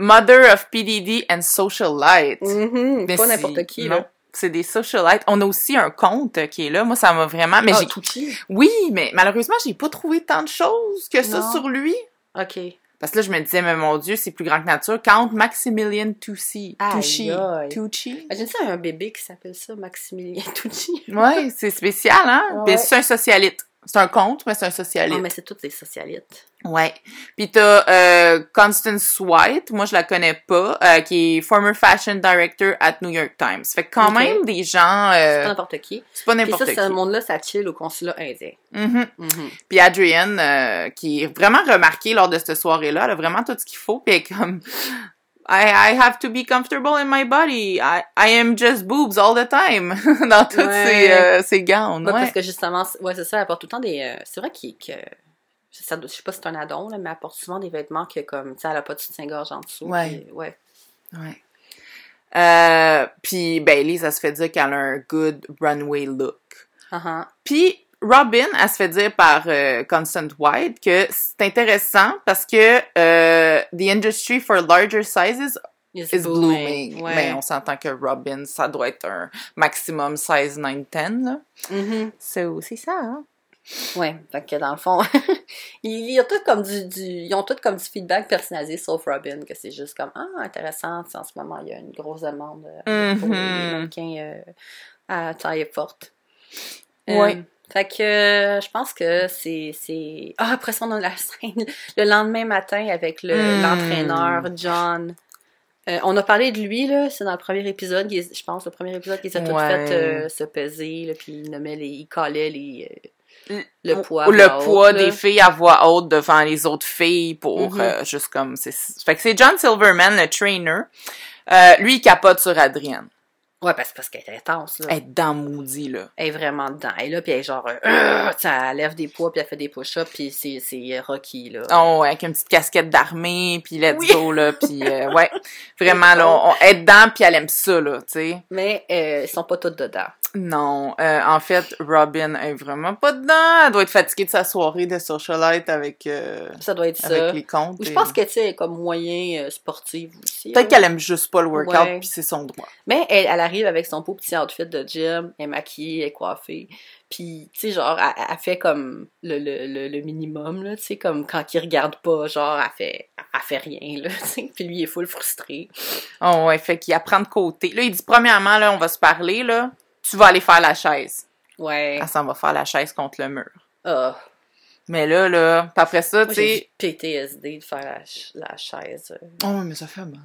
Mother of PDD and Socialite. Mhm, Mais pas c'est- n'importe qui, non, là. C'est des socialites. On a aussi un compte qui est là. Moi, ça m'a vraiment. Mais Ah, j'ai Tucci. Oui, mais malheureusement, j'ai pas trouvé tant de choses que ça Non. sur lui. OK. Parce que là, je me disais, mais mon Dieu, c'est plus grand que nature. Count Maximilian Tucci. Tucci. Tucci. Imagine ça, un bébé qui s'appelle ça Maximilien Tucci. Ouais, c'est spécial, hein? Ouais. Puis c'est un socialite. C'est un compte, mais c'est un socialite. Non, mais c'est toutes des socialites. Ouais. Puis t'as euh, Constance White, moi je la connais pas, euh, qui est former fashion director at New York Times. Fait que quand même des gens, C'est pas euh, n'importe qui. c'est pas Puis n'importe ça, qui. ce monde-là, ça chill au consulat indien. Mhm. Mhm. Puis Adrienne, euh, qui est vraiment remarquée lors de cette soirée-là, elle a vraiment tout ce qu'il faut. Puis elle est comme, I, I have to be comfortable in my body. I, I am just boobs all the time. Dans toutes Ouais. ces, euh, ces gowns. Ouais, Ouais. Parce que justement, ouais, c'est ça, elle porte tout le temps des. euh, c'est vrai qu'il- que. Ça, je sais pas si c'est un addon, là, mais elle porte souvent des vêtements que, comme, tu sais, elle a pas de soutien-gorge en dessous. Ouais. ouais. Ouais. Euh, puis Bailey, ça se fait dire qu'elle a un good runway look. Ah, ah. Puis Robin, elle se fait dire par euh, Constant White que c'est intéressant parce que euh, the industry for larger sizes It's is blooming. Ouais. Mais on s'entend que Robin, ça doit être un maximum size 9-10. là. Mhm. So, c'est ça, hein? Ouais, fait que dans le fond, ils, ils ont tout comme du, du, ils ont tout comme du feedback personnalisé, sauf Robin, que c'est juste comme ah intéressant. En ce moment, il y a une grosse demande euh, pour les Mhm. mannequins euh, à taille forte. Ouais. Fait que euh, je pense que c'est ah après ça on a la scène le lendemain matin avec le Mm. l'entraîneur John. Euh, on a parlé de lui là, c'est dans le premier épisode, je pense le premier épisode qui s'est tout Ouais. fait euh, se peser là, puis il nommait les, il collait les Le- le poids. Le poids là. des filles à voix haute devant les autres filles pour Mhm. euh, juste comme c'est fait que c'est John Silverman le trainer lui il capote sur Adrienne Ouais, parce, parce qu'elle est intense, là. elle est dans Moody là Elle est vraiment dedans. Elle est là, puis elle est genre, euh, elle lève des poids, puis elle fait des push-ups, puis c'est, c'est Rocky, là. oh ouais, avec une petite casquette d'armée puis let's Oui. go là puis euh, ouais vraiment là on, on elle est dedans puis elle aime ça là tu sais Mais euh, ils sont pas toutes dedans. non euh, en fait Robin est vraiment pas dedans elle doit être fatiguée de sa soirée de socialite avec euh, Ça doit être ça. avec les comptes Je et- pense que, tu sais, elle est comme moyen sportive aussi. peut-être qu'elle aime juste pas le workout puis c'est son droit Mais elle, elle arrive avec son beau petit outfit de gym, elle est maquillée, elle est coiffée. Puis, tu sais, genre, elle, elle fait comme le, le, le, le minimum, là, tu sais, comme quand il regarde pas, genre, elle fait, elle fait rien, là, tu sais. Puis lui, il est full frustré. Oh ouais, fait qu'il apprend de côté. Là, il dit premièrement, là, on va se parler, là. Tu vas aller faire la chaise. Ouais. Elle s'en va faire la chaise contre le mur. Ah. Mais là, là, après ça, tu sais. PTSD de faire la, ch- la chaise. Oh, mais ça fait mal.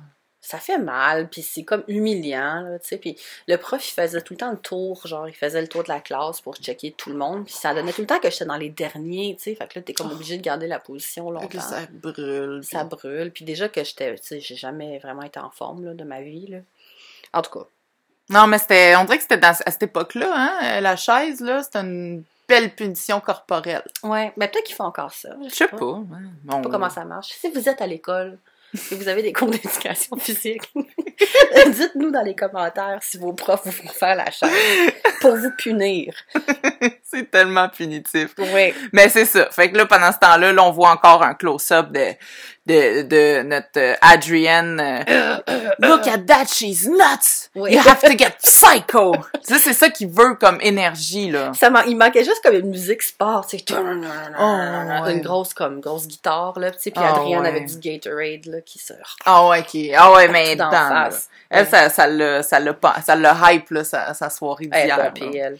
Ça fait mal, puis c'est comme humiliant, là, tu sais. Puis le prof, il faisait tout le temps le tour, genre, il faisait le tour de la classe pour checker tout le monde. Puis ça donnait tout le temps que j'étais dans les derniers, tu sais. Fait que là, t'es comme obligé de garder la position longtemps. ça brûle. Ça brûle. Puis déjà que j'étais, tu sais, j'ai jamais vraiment été en forme, là, de ma vie, là. En tout cas. Non, mais c'était. On dirait que c'était dans, à cette époque-là, hein. La chaise, là, c'était une belle punition corporelle. Ouais, mais peut-être qu'ils font encore ça. Je sais pas. hein. Je sais Bon. pas comment ça marche. Si vous êtes à l'école et vous avez des cours d'éducation physique, dites-nous dans les commentaires si vos profs vous font faire la chaise pour vous punir. c'est tellement punitif. Oui. Mais c'est ça. Fait que là, pendant ce temps-là, là, on voit encore un close-up de, de, de notre euh, Adrienne. euh, Look at that, she's nuts! Oui. You have to get psycho! ça, c'est ça qu'il veut comme énergie, là. Ça man- il manquait juste comme une musique sport, tu sais, ouais. une grosse comme grosse guitare là, tu sais, puis Ah, Adrienne ouais. avec du Gatorade là qui se Ah ouais, ok. Ah ouais, mais dans, là. Face. Elle, Ouais. ça, ça l'a, ça pas, ça l'a hype, là, sa, sa soirée d'hier. elle.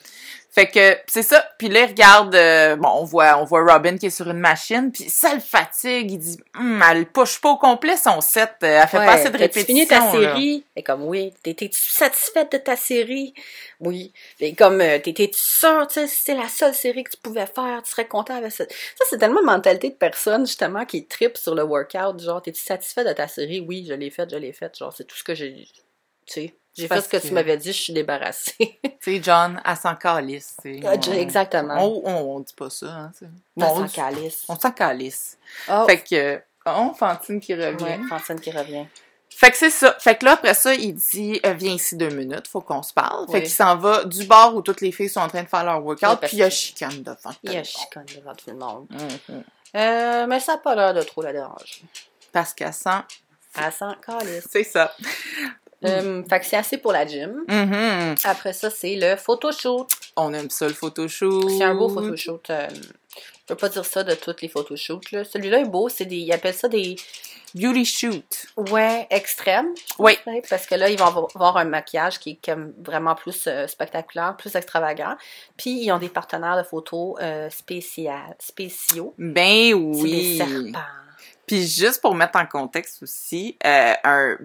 Fait que c'est ça. Puis là, il regarde, euh, bon, on voit, on voit Robin qui est sur une machine, puis ça le fatigue. Il dit, Hum, elle push pas au complet son set. euh, Elle fait Ouais, pas assez de répétitions. fini ta série? Et comme oui, t'étais-tu satisfaite de ta série? Oui. Et comme euh, t'étais-tu sûre, tu sais, c'est la seule série que tu pouvais faire, tu serais content avec ça? Ça, c'est tellement une mentalité de personne, justement, qui tripe sur le workout. Genre, t'es-tu satisfait de ta série? Oui, je l'ai faite, je l'ai faite. Genre, c'est tout ce que j'ai. Tu sais, j'ai fait ce que, que- tu m'avais dit, je suis débarrassée. Tu sais, John, elle s'en calisse. Ah, On- Exactement. On, on, on dit pas ça, hein, sais. On Bon, s'en on, calisse. on s'en calisse. Oh, Fait que, oh, Fantine qui revient. ouais, Francine qui revient. Fait que c'est ça. Fait que là, après ça, il dit, euh, viens ici deux minutes, faut qu'on se parle. Fait qu'il s'en va du bar où toutes les filles sont en train de faire leur workout, puis il y a chicane devant. tout Il le y a monde. chicane devant tout le monde. Euh, mais ça n'a pas l'air de trop la déranger. Parce qu'elle sent... Elle s'en calisse. C'est ça. Euh, fait que c'est assez pour la gym. Mhm. Après ça, c'est le photoshoot. On aime ça, le photoshoot. C'est un beau photoshoot. Euh, je peux pas dire ça de tous les photoshoots. Là. Celui-là est beau. C'est des, ils appellent ça des Beauty shoot. ouais extrêmes. Oui. Parce que là, ils vont avoir- un maquillage qui est comme vraiment plus euh, spectaculaire, plus extravagant. Puis, ils ont des partenaires de photos euh, spécial, spéciaux. Ben C'est oui. des serpents. Puis juste pour mettre en contexte aussi, euh, un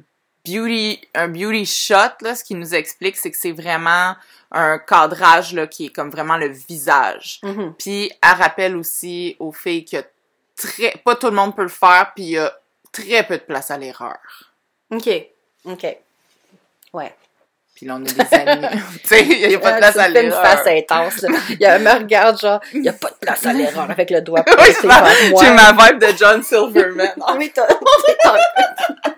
beauty un beauty shot là, ce qui nous explique c'est que c'est vraiment un cadrage là qui est comme vraiment le visage. Mhm. Puis elle rappelle aussi aux filles que très pas tout le monde peut le faire puis il y a très peu de place à l'erreur. OK. OK. Ouais. Puis là on est des amis. tu sais, il y a pas de place à me fais une l'erreur. face intense. Là. Il y a un me regarde genre, il n'y a pas de place à l'erreur avec le doigt Oui, c'est ma- ma vibe de John Silverman. T'as... t'as-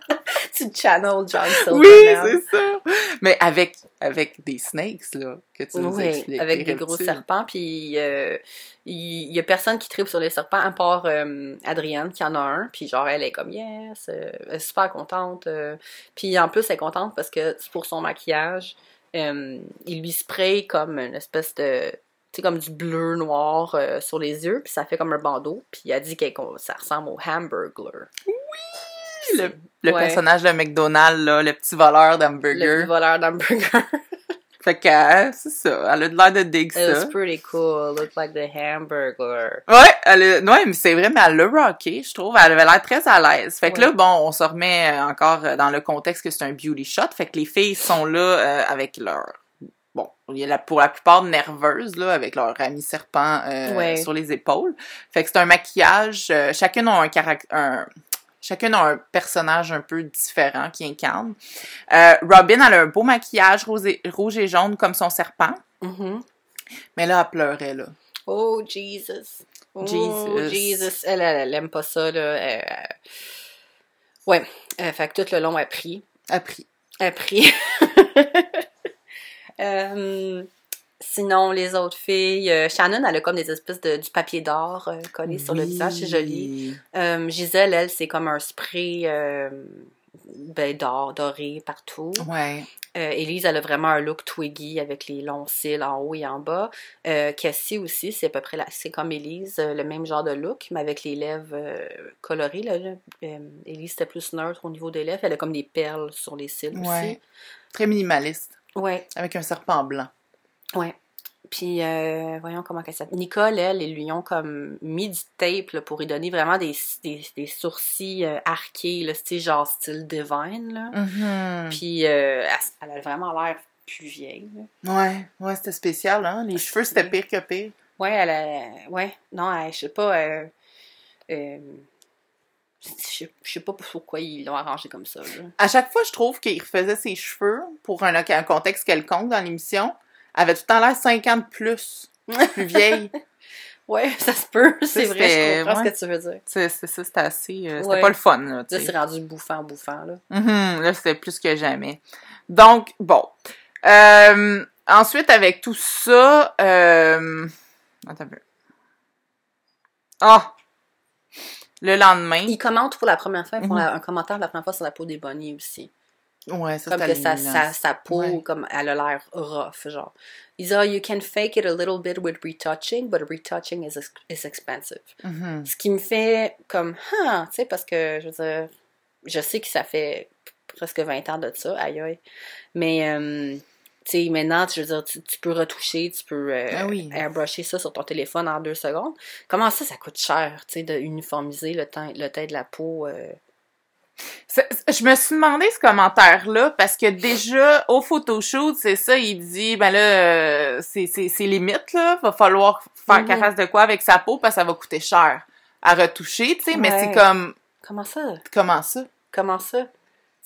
tu channel John Silverman. Oui, c'est ça. Mais avec avec des snakes là que tu nous Oui, expliques. avec des gros serpents, puis euh, il y, a personne qui tripe sur les serpents, à part euh, Adrienne, qui en a un, puis genre, elle est comme « yes euh, elle est super contente. euh. Puis en plus, elle est contente parce que c'est pour son maquillage, euh, il lui spray comme une espèce de... Tu sais, comme du bleu noir euh, sur les yeux, puis ça fait comme un bandeau, puis elle dit que ça ressemble au Hamburglar. Le, le Ouais. personnage de McDonald's, là, le petit voleur Le d'hamburger. petit voleur d'hamburger. Fait que, euh, c'est ça, elle a de l'air de dig It was ça. pretty cool. Looked like the Hamburglar. Ouais, elle a- ouais, mais c'est vrai, mais elle l'a rocké, je trouve. Elle avait l'air très à l'aise. Fait que Ouais. là, bon, on se remet euh, encore euh, dans le contexte que c'est un beauty shot. Fait que les filles sont là euh, avec leur... Bon, il y a la, pour la plupart nerveuses, là, avec leur ami serpent euh, Ouais. sur les épaules. Fait que c'est un maquillage... euh, chacune a un caractère... Chacune a un personnage un peu différent qui incarne. Euh, Robin, elle a un beau maquillage rose et- rouge et jaune comme son serpent. Mhm. Mais là, elle pleurait, là. Oh, Jesus. Oh, Jesus. Jesus. Elle, elle, elle aime pas ça, là. Elle- elle- Ouais. Euh, fait que tout le long, elle prie. Elle prie. Elle prie. Euh, sinon, les autres filles... euh, Shannon, elle a comme des espèces de du papier d'or euh, collé sur le visage. C'est joli. Euh, Gisèle, elle, c'est comme un spray... euh, ben, d'or, doré partout. Ouais. Élise, elle a vraiment un look twiggy avec les longs cils en haut et en bas. Cassie aussi, c'est à peu près la, c'est comme Élise, euh, le même genre de look, mais avec les lèvres colorées. Là, là. Élise, c'était plus neutre au niveau des lèvres. Elle a comme des perles sur les cils Ouais. Très minimaliste. aussi. Ouais, Avec un serpent blanc. Ouais. Puis, euh, voyons comment qu'elle s'appelle. Nicole, elle, ils lui ont comme mis du tape là, pour lui donner vraiment des, des, des sourcils euh, arqués, là, style, genre style divine. Là. Mhm. Puis, euh, elle, elle a vraiment l'air plus vieille. là. Ouais, ouais, c'était spécial, hein. Les cheveux, c'était pire que pire. Ouais, elle a... Ouais, non, elle- je sais pas... euh, euh, je sais- je sais pas pourquoi ils l'ont arrangé comme ça, là. À chaque fois, je trouve qu'il refaisait ses cheveux pour un, un contexte quelconque dans l'émission. Elle avait tout le temps l'air 50 plus, plus vieille? Ouais, ça se peut, c'est vrai, je comprends ouais. ce que tu veux dire. C'est ça, c'était assez... euh, c'était Ouais. pas le fun, là, Là, c'est rendu bouffant, bouffant, là. Mhm, là, c'était plus que jamais. Donc, bon. Euh, ensuite, avec tout ça, euh, Attends un peu. Ah! Le lendemain. Ils commentent pour la première fois, ils font Mhm. la- un commentaire la première fois sur la peau des bunnies aussi. Ouais, ça, comme que sa, lumineux. sa, sa peau, Ouais. comme elle a l'air rough, genre. Ils disent, oh, you can fake it a little bit with retouching, but retouching is, is expensive. Mhm. Ce qui me fait comme, ah, tu sais, parce que, je veux dire, je sais que ça fait presque 20 ans de ça, aïe aïe. Mais, euh, tu sais, maintenant, je veux dire, tu, tu peux retoucher, tu peux euh, Ah oui. airbrusher ça sur ton téléphone en deux secondes. Comment ça, ça coûte cher, tu sais, de uniformiser le teint, le teint de la peau? euh, Je me suis demandé ce commentaire-là parce que déjà, au photoshoot, c'est ça, il dit, ben là, euh, c'est limite, là. Va falloir faire qu'elle fasse de quoi avec sa peau parce que ça va coûter cher à retoucher, tu sais. Mais c'est comme, Comment ça? comment ça? Comment ça?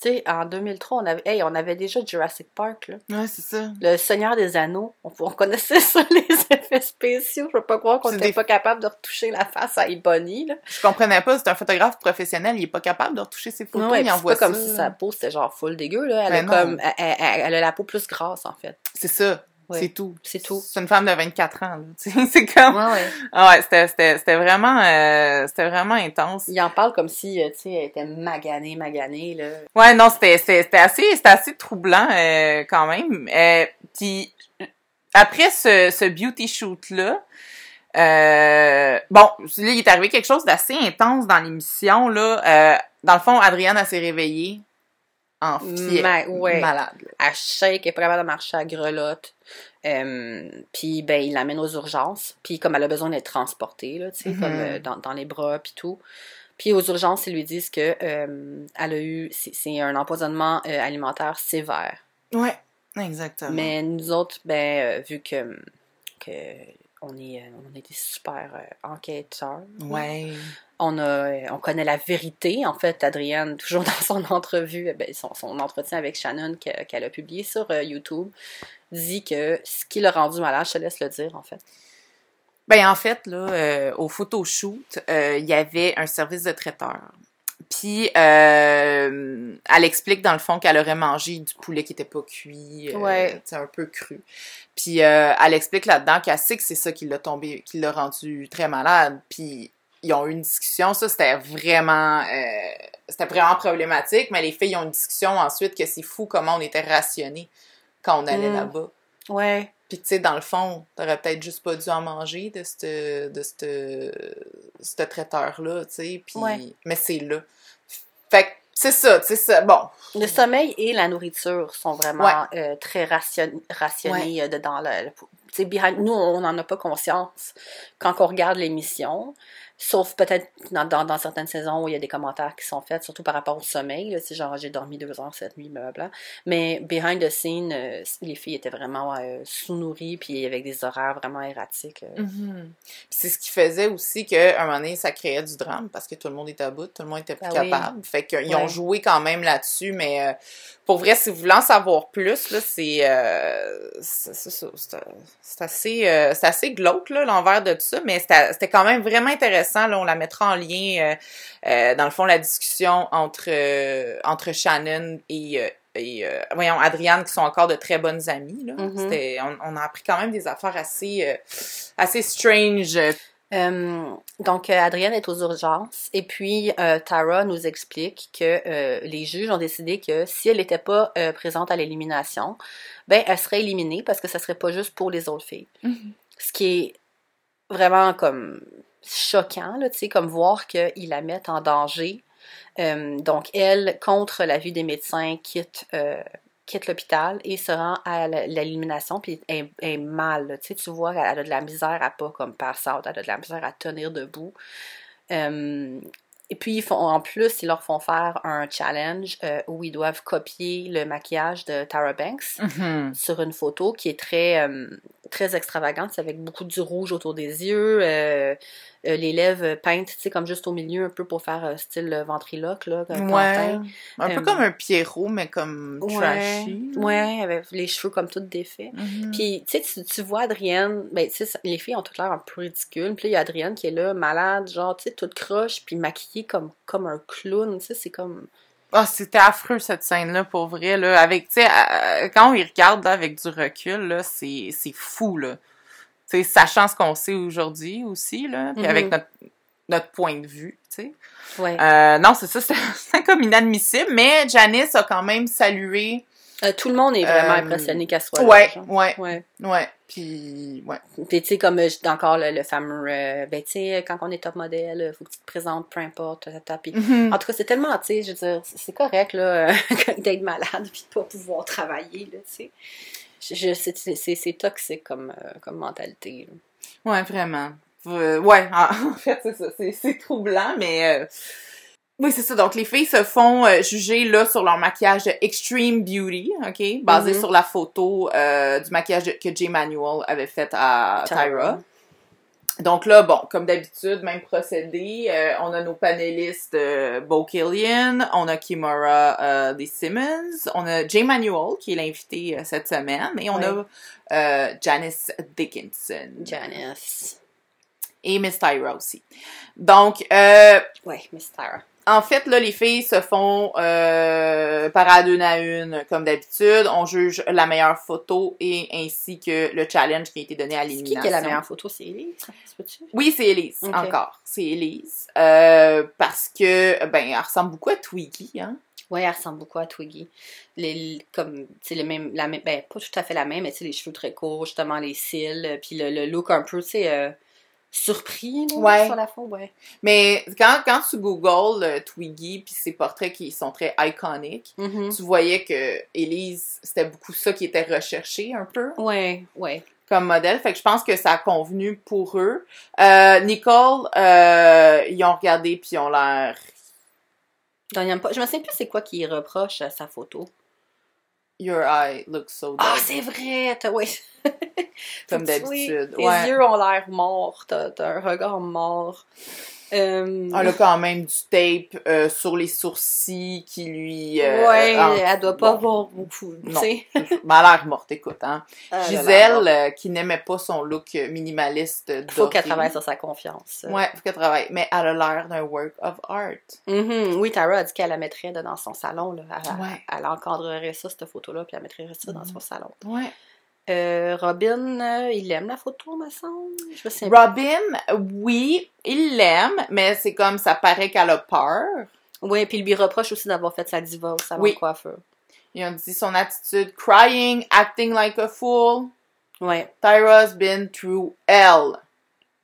Tu sais, en 2003, on avait, hey, on avait déjà Jurassic Park, là. Ouais, c'est ça. Le Seigneur des Anneaux. On, on connaissait ça, les effets spéciaux. Je peux pas croire qu'on C'est n'était des- pas capable de retoucher la face à Ebony, là. Je comprenais pas, c'est un photographe professionnel, il est pas capable de retoucher ses photos, Ouais, il puis c'est envoie pas comme ça. si sa peau c'était genre full dégueu, là. Elle, Ben a, non. comme, elle, elle- elle- elle a la peau plus grasse, en fait. C'est ça, Ouais. c'est tout. C'est tout. C'est une femme de 24 ans, c'est comme... Ouais, ouais. Ah ouais, c'était- c'était c'était vraiment, euh, c'était vraiment intense. Il en parle comme si, euh, tu sais, elle était maganée, maganée, là. Ouais, non, c'était assez c'était assez troublant euh, quand même. Euh, puis après ce, ce beauty shoot là, euh, bon, là, il est arrivé quelque chose d'assez intense dans l'émission là. Euh, dans le fond, Adrienne elle s'est réveillée en fièvre, Ma- ouais. malade. Elle shake, elle est pas capable de marcher à grelotte. Euh, puis ben il l'amène aux urgences. Puis comme elle a besoin d'être transportée là, tu sais, comme euh, dans, dans les bras puis tout. Puis aux urgences, ils lui disent que euh, elle a eu c'est un empoisonnement alimentaire sévère. Ouais, exactement. Mais nous autres, ben vu que que on est on des super enquêteurs. ouais. On a, on connaît la vérité. En fait, Adrienne, toujours dans son entrevue, eh ben, son, son entretien avec Shannon que- qu'elle a publié sur euh, YouTube, dit que ce qui l'a rendu malade, je te laisse le dire, en fait. Ben en fait là, euh, au photoshoot, euh, il y avait un service de traiteur. Puis euh, elle explique dans le fond qu'elle aurait mangé du poulet qui était pas cuit, Ouais. un peu cru. Puis euh, elle explique là-dedans qu'elle sait que c'est ça qui l'a tombé, qui l'a rendu très malade. Puis ils ont eu une discussion, ça c'était vraiment, euh, c'était vraiment problématique. Mais les filles ont une discussion ensuite que c'est fou comment on était rationnés quand on allait Mm. là-bas. Ouais. Puis tu sais, dans le fond, t'aurais peut-être juste pas dû en manger de ce de ce traiteur-là, tu sais. Puis, Ouais. mais c'est là. Fait que c'est ça, tu sais, ça. Bon, Le sommeil et la nourriture sont vraiment euh, très ration- rationnés euh. Le, sais, behind- nous, on n'en a pas conscience quand on regarde l'émission. Sauf peut-être dans, dans, dans certaines saisons où il y a des commentaires qui sont faits, surtout par rapport au sommeil. Là, sais, genre, j'ai dormi deux heures cette nuit, blablabla. Mais behind the scene, euh, les filles étaient vraiment euh, sous-nourries, puis avec des horaires vraiment erratiques. euh. Mhm. Puis c'est ce qui faisait aussi qu'à un moment donné, ça créait du drame parce que tout le monde était à bout, tout le monde était plus Ah oui. capable. Fait qu'ils ont Ouais. joué quand même là-dessus, mais pour vrai, si vous voulez en savoir plus, c'est assez, c'est assez glauque, là, l'envers de tout ça, mais c'était quand même vraiment intéressant. Là, on la mettra en lien, euh, euh, dans le fond, la discussion entre, euh, entre Shannon et... et euh, voyons Adriane qui sont encore de très bonnes amies là Mhm. c'était on, on a appris quand même des affaires assez euh, assez strange Euh, donc, Adrienne est aux urgences et puis Tara nous explique que les juges ont décidé que si elle n'était pas présente à l'élimination, ben elle serait éliminée parce que ça serait pas juste pour les autres filles. Ce qui est vraiment comme choquant, là, tu sais, comme voir qu'ils la mettent en danger. Euh, donc, elle, contre l'avis des médecins, quitte, euh, quitte l'hôpital et se rend à l'élimination, puis elle, est mal. là. Tu sais, tu vois, elle a de la misère à pas comme pass out, elle a de la misère à tenir debout. Euh, et puis, ils font, en plus, ils leur font faire un challenge euh, où ils doivent copier le maquillage de Tara Banks Mhm. sur une photo qui est très, euh, très extravagante, avec beaucoup du rouge autour des yeux, euh, euh, les lèvres peintes, tu sais, comme juste au milieu, un peu pour faire euh, style euh, ventriloque, là, comme Ouais. Un peu Euh, comme un Pierrot, mais comme trashy. ouais, avec les cheveux comme tout défaits. Mhm. Puis, tu sais, tu- vois Adrienne, ben, tu sais, les filles ont toutes l'air un peu ridicules. Puis là, il y a Adrienne qui est là, malade, genre, tu sais, toute croche, puis maquillée comme, comme un clown, tu sais, c'est comme... Ah, c'était affreux cette scène-là, pour vrai, là. Avec, tu sais, euh, quand on y regarde là, avec du recul, là, c'est fou, là. Tu sais, sachant ce qu'on sait aujourd'hui aussi, là, puis Mhm. avec notre, notre point de vue, tu sais. Ouais. Euh, non, c'est ça, c'est comme inadmissible, mais Janice a quand même salué. Euh, tout le monde est vraiment Euh, impressionné qu'elle soit là. Ouais, ouais, Ouais. ouais. Puis, ouais. Puis, tu sais, comme encore le, le fameux, ben, tu sais, quand on est top modèle, faut que tu te présentes, peu importe, ta, ta, ta. Puis, Mhm. En tout cas, c'est tellement, tu sais, je veux dire, c'est correct, là, d'être malade puis de pas pouvoir travailler, là, tu sais. C'est- toxique comme, euh, comme mentalité. là. Ouais, vraiment. Euh, ouais, en en fait, c'est ça. C'est, c'est troublant, mais... euh, Oui, c'est ça. Donc, les filles se font euh, juger, là, sur leur maquillage de Extreme Beauty, OK? Basé Mhm. sur la photo euh, du maquillage de- que Jay Manuel avait fait à Tyra. Donc là, bon, comme d'habitude, même procédé. euh, on a nos panélistes euh, Bo Killian, on a Kimura euh, des Simmons, on a Jay Manuel, qui est l'invité euh, cette semaine, et on a Janice Dickinson. Janice. Et Miss Tyra aussi. Donc, euh, Ouais, Miss Tara. En fait, là, les filles se font euh, parade une à une, comme d'habitude. On juge la meilleure photo et ainsi que le challenge qui a été donné à C'est qui l'élimination. qui a la meilleure photo? C'est Elise? Oui, c'est Elise, encore. C'est Elise. Euh, parce que, ben, elle ressemble beaucoup à Twiggy, hein. Ouais, elle ressemble beaucoup à Twiggy. Les, comme, sais, le même, la même, ben, pas tout à fait la même, mais tu sais, les cheveux très courts, justement, les cils, puis le, le look un peu, tu sais, euh, surpris, là, Ouais. sur la photo, ouais. Mais quand, quand tu googles euh, Twiggy puis ses portraits qui sont très iconiques, Mhm. tu voyais que Elise, c'était beaucoup ça qui était recherché un peu. Ouais, ouais. comme modèle. Fait que je pense que ça a convenu pour eux. Euh, Nicole, euh, ils ont regardé puis ils ont l'air... Je me souviens plus c'est quoi qui reproche à sa photo. Your eye looks so Ah, dead. c'est vrai! Oui. Comme d'habitude. Tes Ouais. yeux ont l'air morts. T'as un regard mort. Euh, Elle a quand même du tape euh, sur les sourcils qui lui... euh, ouais, en- elle doit pas bon. voir beaucoup. Tu Non. sais. Ben, elle a l'air morte, écoute. Hein. Elle a l'air Gisèle, euh, qui n'aimait pas son look euh, minimaliste Faut qu'elle travaille sur sa confiance. Ouais, faut qu'elle travaille. Mais elle a l'air d'un work of art. Mhm. Oui, Tara a dit qu'elle la mettrait dans son salon. Là. Elle, Ouais. elle encadrerait ça, cette photo-là, puis elle mettrait ça dans Mhm. son salon. Ouais. Euh, Robin, euh, il aime la photo, me semble. Je Robin, oui, il l'aime, mais c'est comme ça paraît qu'elle a peur. Oui, puis il lui reproche aussi d'avoir fait sa au salon Oui. de coiffeur. Ils ont dit son attitude, crying, acting like a fool. Ouais. Tyra's been through hell.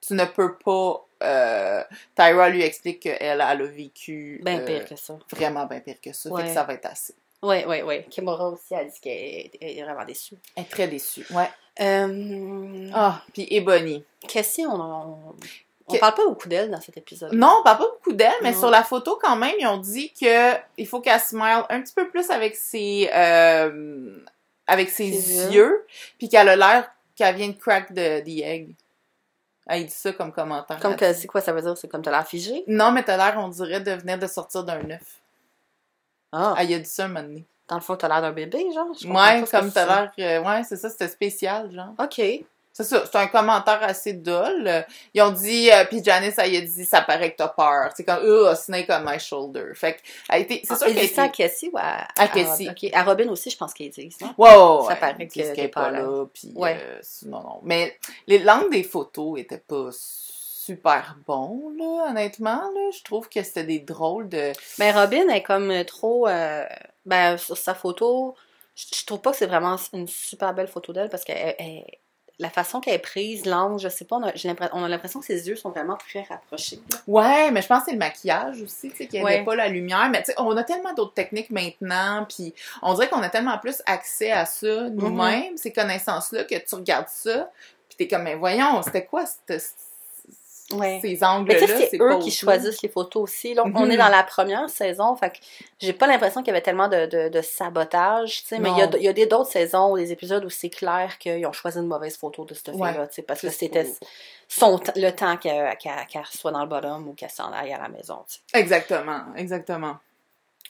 Tu ne peux pas. euh, Tyra lui explique qu'elle elle a vécu Ben euh, pire que ça. vraiment bien pire que ça. Fait que ça va être assez. Oui, oui, oui. Kimura aussi a dit qu'elle est- vraiment déçue. Elle est très déçue. Ouais. Euh, Ah, puis Ebony. Question, on, on, Que- parle pas beaucoup d'elle dans cet épisode. Non, on parle pas beaucoup d'elle, mais Non. sur la photo, quand même, ils ont dit que il faut qu'elle smile un petit peu plus avec ses, euh, avec ses, Ses yeux. puis qu'elle a l'air qu'elle vient de crack de the egg. Elle dit ça comme commentaire. Comme que, c'est quoi ça veut dire? C'est comme t'as l'air figé? Non, mais t'as l'air, on dirait, de venir de sortir d'un œuf. Ah, Elle a dit ça un moment donné. dans le fond, t'as l'air d'un bébé, genre? Je Ouais, comme t'as l'air. euh, ouais, c'est ça, c'était spécial, genre. Ok. C'est ça, c'est un commentaire assez dole. Ils ont dit, euh, puis Janice, elle a dit, ça paraît que t'as peur. C'est comme, oh, snake on my shoulder. Fait que, elle été, c'est sûr Elle qu'elle a dit ça à Cassie ou à... À Cassie. Ok. À Robin aussi, je pense qu'ils disent? Ouais, ouais, Ça ouais. paraît que qu'elle est pas là. puis Ouais. euh, non, non. Mais les langues des photos étaient pas super bons, là, honnêtement, là. Je trouve que c'était des drôles de... Ben, Robin est comme trop. euh, ben, sur sa photo, je, je trouve pas que c'est vraiment une super belle photo d'elle parce que la façon qu'elle est prise, l'angle, je sais pas, on a, j'ai l'impression- on a l'impression que ses yeux sont vraiment très rapprochés. là. Ouais, mais je pense que c'est le maquillage aussi, tu sais, qui Ouais. pas la lumière. Mais tu sais, on a tellement d'autres techniques maintenant, puis on dirait qu'on a tellement plus accès à ça nous-mêmes, ces connaissances-là, que tu regardes ça, puis t'es comme, mais voyons, c'était quoi cette- Ouais. ces angles-là? c'est eux qui choisissent les photos aussi. Là, on Mhm. est dans la première saison, fait que j'ai pas l'impression qu'il y avait tellement de, de, de sabotage, mais il y a, y des d'autres saisons ou des épisodes où c'est clair qu'ils ont choisi une mauvaise photo de cette Ouais. fille-là, tu sais, parce que c'était son, le temps qu'elle soit dans le bottom ou qu'elle s'en aille à la maison. Exactement, exactement.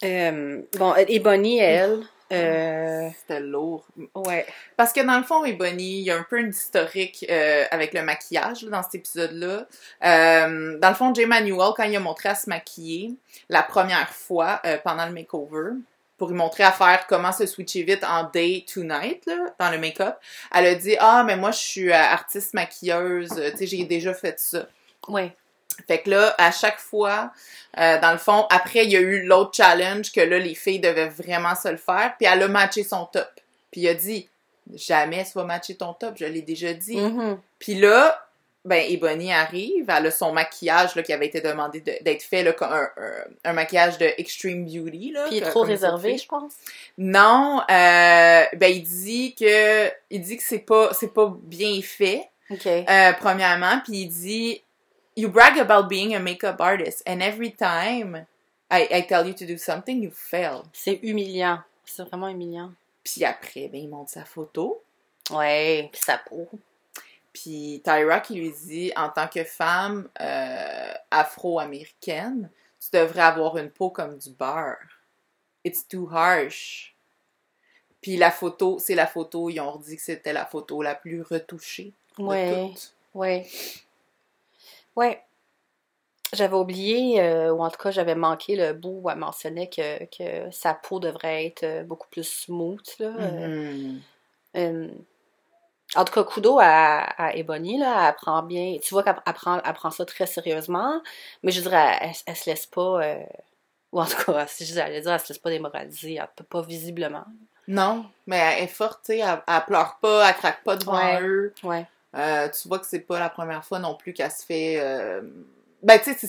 Euh, bon, et Bonnie, elle, euh, C'était lourd. ouais. Parce que dans le fond, Ebony, il y a un peu une historique euh, avec le maquillage là, dans cet épisode-là. Euh, dans le fond, Jay Manuel, quand il a montré à se maquiller la première fois euh, pendant le makeover, pour lui montrer à faire comment se switcher vite en day to night, là, dans le make-up, elle a dit Ah, mais moi, je suis euh, artiste maquilleuse, tu sais, j'ai déjà fait ça. Oui. Fait que là, à chaque fois, euh, dans le fond, après, il y a eu l'autre challenge que là, les filles devaient vraiment se le faire, puis elle a matché son top. Puis il a dit Jamais tu vas matcher ton top, je l'ai déjà dit. Mhm. Puis là, ben, Ebony arrive, elle a son maquillage là, qui avait été demandé de- d'être fait, là, comme un, un- un maquillage de Extreme Beauty. Là, Puis il est trop réservé, je pense. Non, euh, ben il dit que il dit que c'est pas c'est pas bien fait euh, premièrement, puis il dit you brag about being a makeup artist and every time I, I tell you to do something you fail. C'est humiliant. C'est vraiment humiliant. Puis après, ben il montre sa photo, Ouais, puis sa peau. puis Tyra qui lui dit en tant que femme euh, afro-américaine, tu devrais avoir une peau comme du beurre. It's too harsh. Puis la photo, c'est la photo, ils ont dit que c'était la photo la plus retouchée de Ouais. toutes. Ouais. Ouais. J'avais oublié, euh, ou en tout cas, j'avais manqué le bout où elle mentionnait que, que sa peau devrait être euh, beaucoup plus smooth, là. Euh, Mhm. euh, en tout cas, kudo à, à Ebony, là, elle prend bien, tu vois qu'elle elle prend, elle prend ça très sérieusement, mais je dirais, elle, elle se laisse pas, euh, ou en tout cas, si j'allais dire, elle se laisse pas démoraliser, elle peut pas visiblement. Non, mais elle est forte, tu sais, elle, elle pleure pas, elle craque pas devant Ouais. eux. Ouais. Euh, tu vois que c'est pas la première fois non plus qu'elle se fait. euh, Ben, tu sais,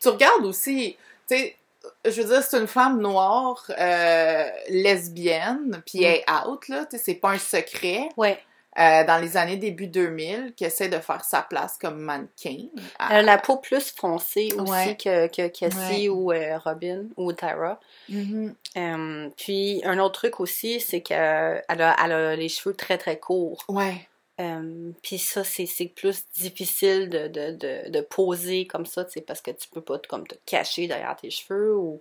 tu regardes aussi, tu sais, je veux dire, c'est une femme noire, euh, lesbienne, puis elle est out, là, tu sais, c'est pas un secret. Ouais. euh, dans les années début 2000, qui essaie de faire sa place comme mannequin. Elle a la peau plus foncée aussi Ouais. que, que Cassie Ouais. ou euh, Robin ou Tyra. Mhm. Euh, puis un autre truc aussi, c'est qu'elle a, elle a les cheveux très très courts. Ouais. Euh, puis ça, c'est plus difficile de, de, de, de poser comme ça, tu sais, parce que tu peux pas te- comme te cacher derrière tes cheveux ou...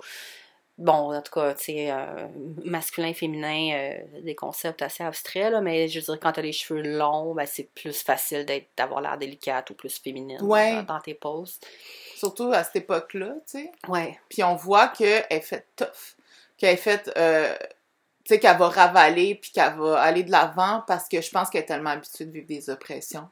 Bon, en tout cas, tu sais, euh, masculin, féminin, euh, des concepts assez abstraits, là, mais je veux dire, quand t'as les cheveux longs, ben, c'est plus facile d'avoir l'air délicate ou plus féminine Ouais. dans, dans tes poses. Surtout à cette époque-là, tu sais. Ouais. Puis on voit qu'elle est faite tough. Qu'elle est faite, euh, tu sais, qu'elle va ravaler puis qu'elle va aller de l'avant parce que je pense qu'elle est tellement habituée de vivre des oppressions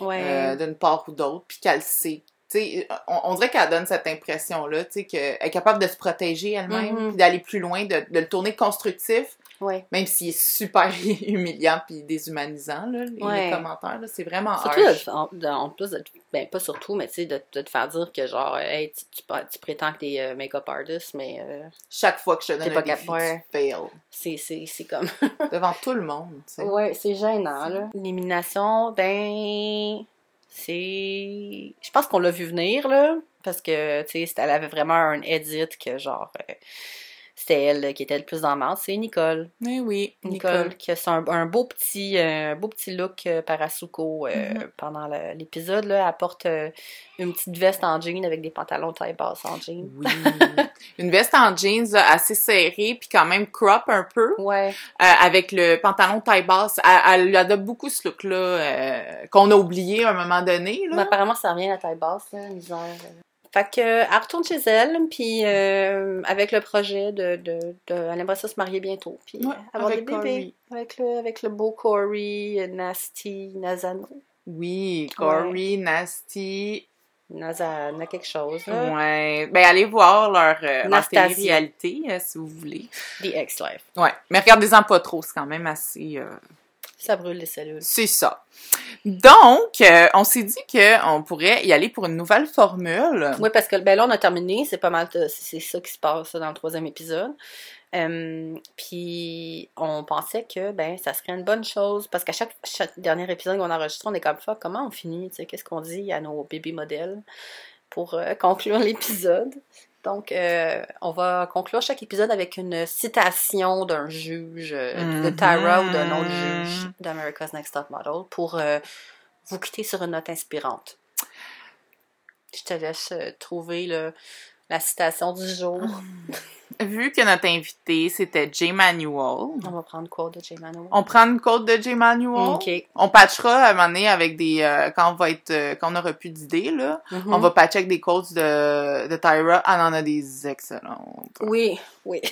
Ouais. euh, d'une part ou d'autre puis qu'elle sait. Tu sais, on, on dirait qu'elle donne cette impression-là, tu sais, qu'elle est capable de se protéger elle-même Mhm. puis d'aller plus loin, de, de le tourner constructif, ouais. même s'il est super humiliant puis déshumanisant, là, les, Ouais. les commentaires. C'est vraiment Surtout, harsh. de- en, plus, de, ben pas surtout, mais tu sais, de, de te faire dire que genre, hey, tu, tu, tu prétends que t'es euh, make-up artist, mais euh, Chaque fois que je te donne un défi, tu fails. c'est, comme. Devant tout le monde, tu sais. ouais, c'est gênant, là. L'élimination, ben. C'est. Je pense qu'on l'a vu venir, là. Parce que, tu sais, elle avait vraiment un edit que, genre, euh, c'était elle qui était le plus dans la. C'est Nicole. Mais oui, Nicole, qui a un, beau petit euh, un beau petit look euh, Parasuco euh, Mhm. pendant l'épisode elle porte euh, une petite veste en jean avec des pantalons taille basse en jean. Oui. Une veste en jeans là, assez serrée, puis quand même crop un peu, Ouais, euh, avec le pantalon taille basse. Elle, elle adopte beaucoup ce look-là, qu'on a oublié à un moment donné. mais Là. apparemment ça revient à taille basse là, misère. Euh. Fait que euh, elle retourne chez elle puis euh, avec le projet de de, de elle aimerait ça se marier bientôt puis Ouais, avoir avec des bébés avec le avec le beau Corey euh, Nasty Nazano. Oui, Corey, Nasty. Nazana quelque chose là. Ouais. Ben, allez voir leur, euh, leur télé-réalité, euh, si vous voulez. The Ex-Life. Ouais. Mais regardez-en pas trop, c'est quand même assez... Ça brûle les cellules. C'est ça. Donc, euh, on s'est dit qu'on pourrait y aller pour une nouvelle formule. Oui, parce que ben là, on a terminé, c'est pas mal, c'est ça qui se passe dans le troisième épisode. Euh, puis on pensait que ben ça serait une bonne chose parce qu'à chaque, chaque dernier épisode qu'on enregistre, on est comme ça, comment on finit, tu sais, qu'est-ce qu'on dit à nos bébés modèles pour euh, conclure l'épisode? Donc, euh, on va conclure chaque épisode avec une citation d'un juge, euh, de Mhm. Tara ou d'un autre juge d'America's Next Top Model pour euh, vous quitter sur une note inspirante. Je te laisse trouver le, la citation du jour. Vu que notre invité, c'était Jay Manuel, On va prendre quoi de J. Manuel? on prend une côte de Jay Manuel? On patchera à un moment donné avec des... euh, quand on va être... euh, quand on aura plus d'idées, là. Mhm. On va patcher avec des quotes de, de Tyra. Ah, on en a des excellentes. Oui, oui.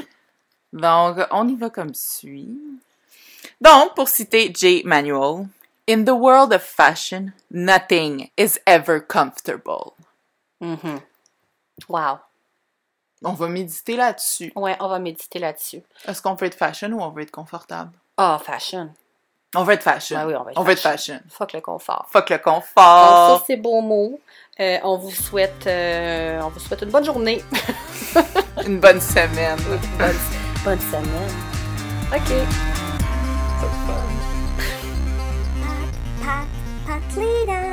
Donc, on y va comme suit. Donc, pour citer J. Manuel, In the world of fashion, nothing is ever comfortable. Mhm. Wow. On va méditer là-dessus. Ouais, on va méditer là-dessus. Est-ce qu'on veut être fashion ou on veut être confortable? Ah, oh, fashion. On veut être fashion. Ben oui, on veut être, on fashion. Veut être fashion. Fuck le confort. Fuck le confort. Donc, ça, c'est beau mot. Euh, on vous souhaite, euh, on vous souhaite une bonne journée. une bonne semaine. Une bonne, semaine. Ok. Fun.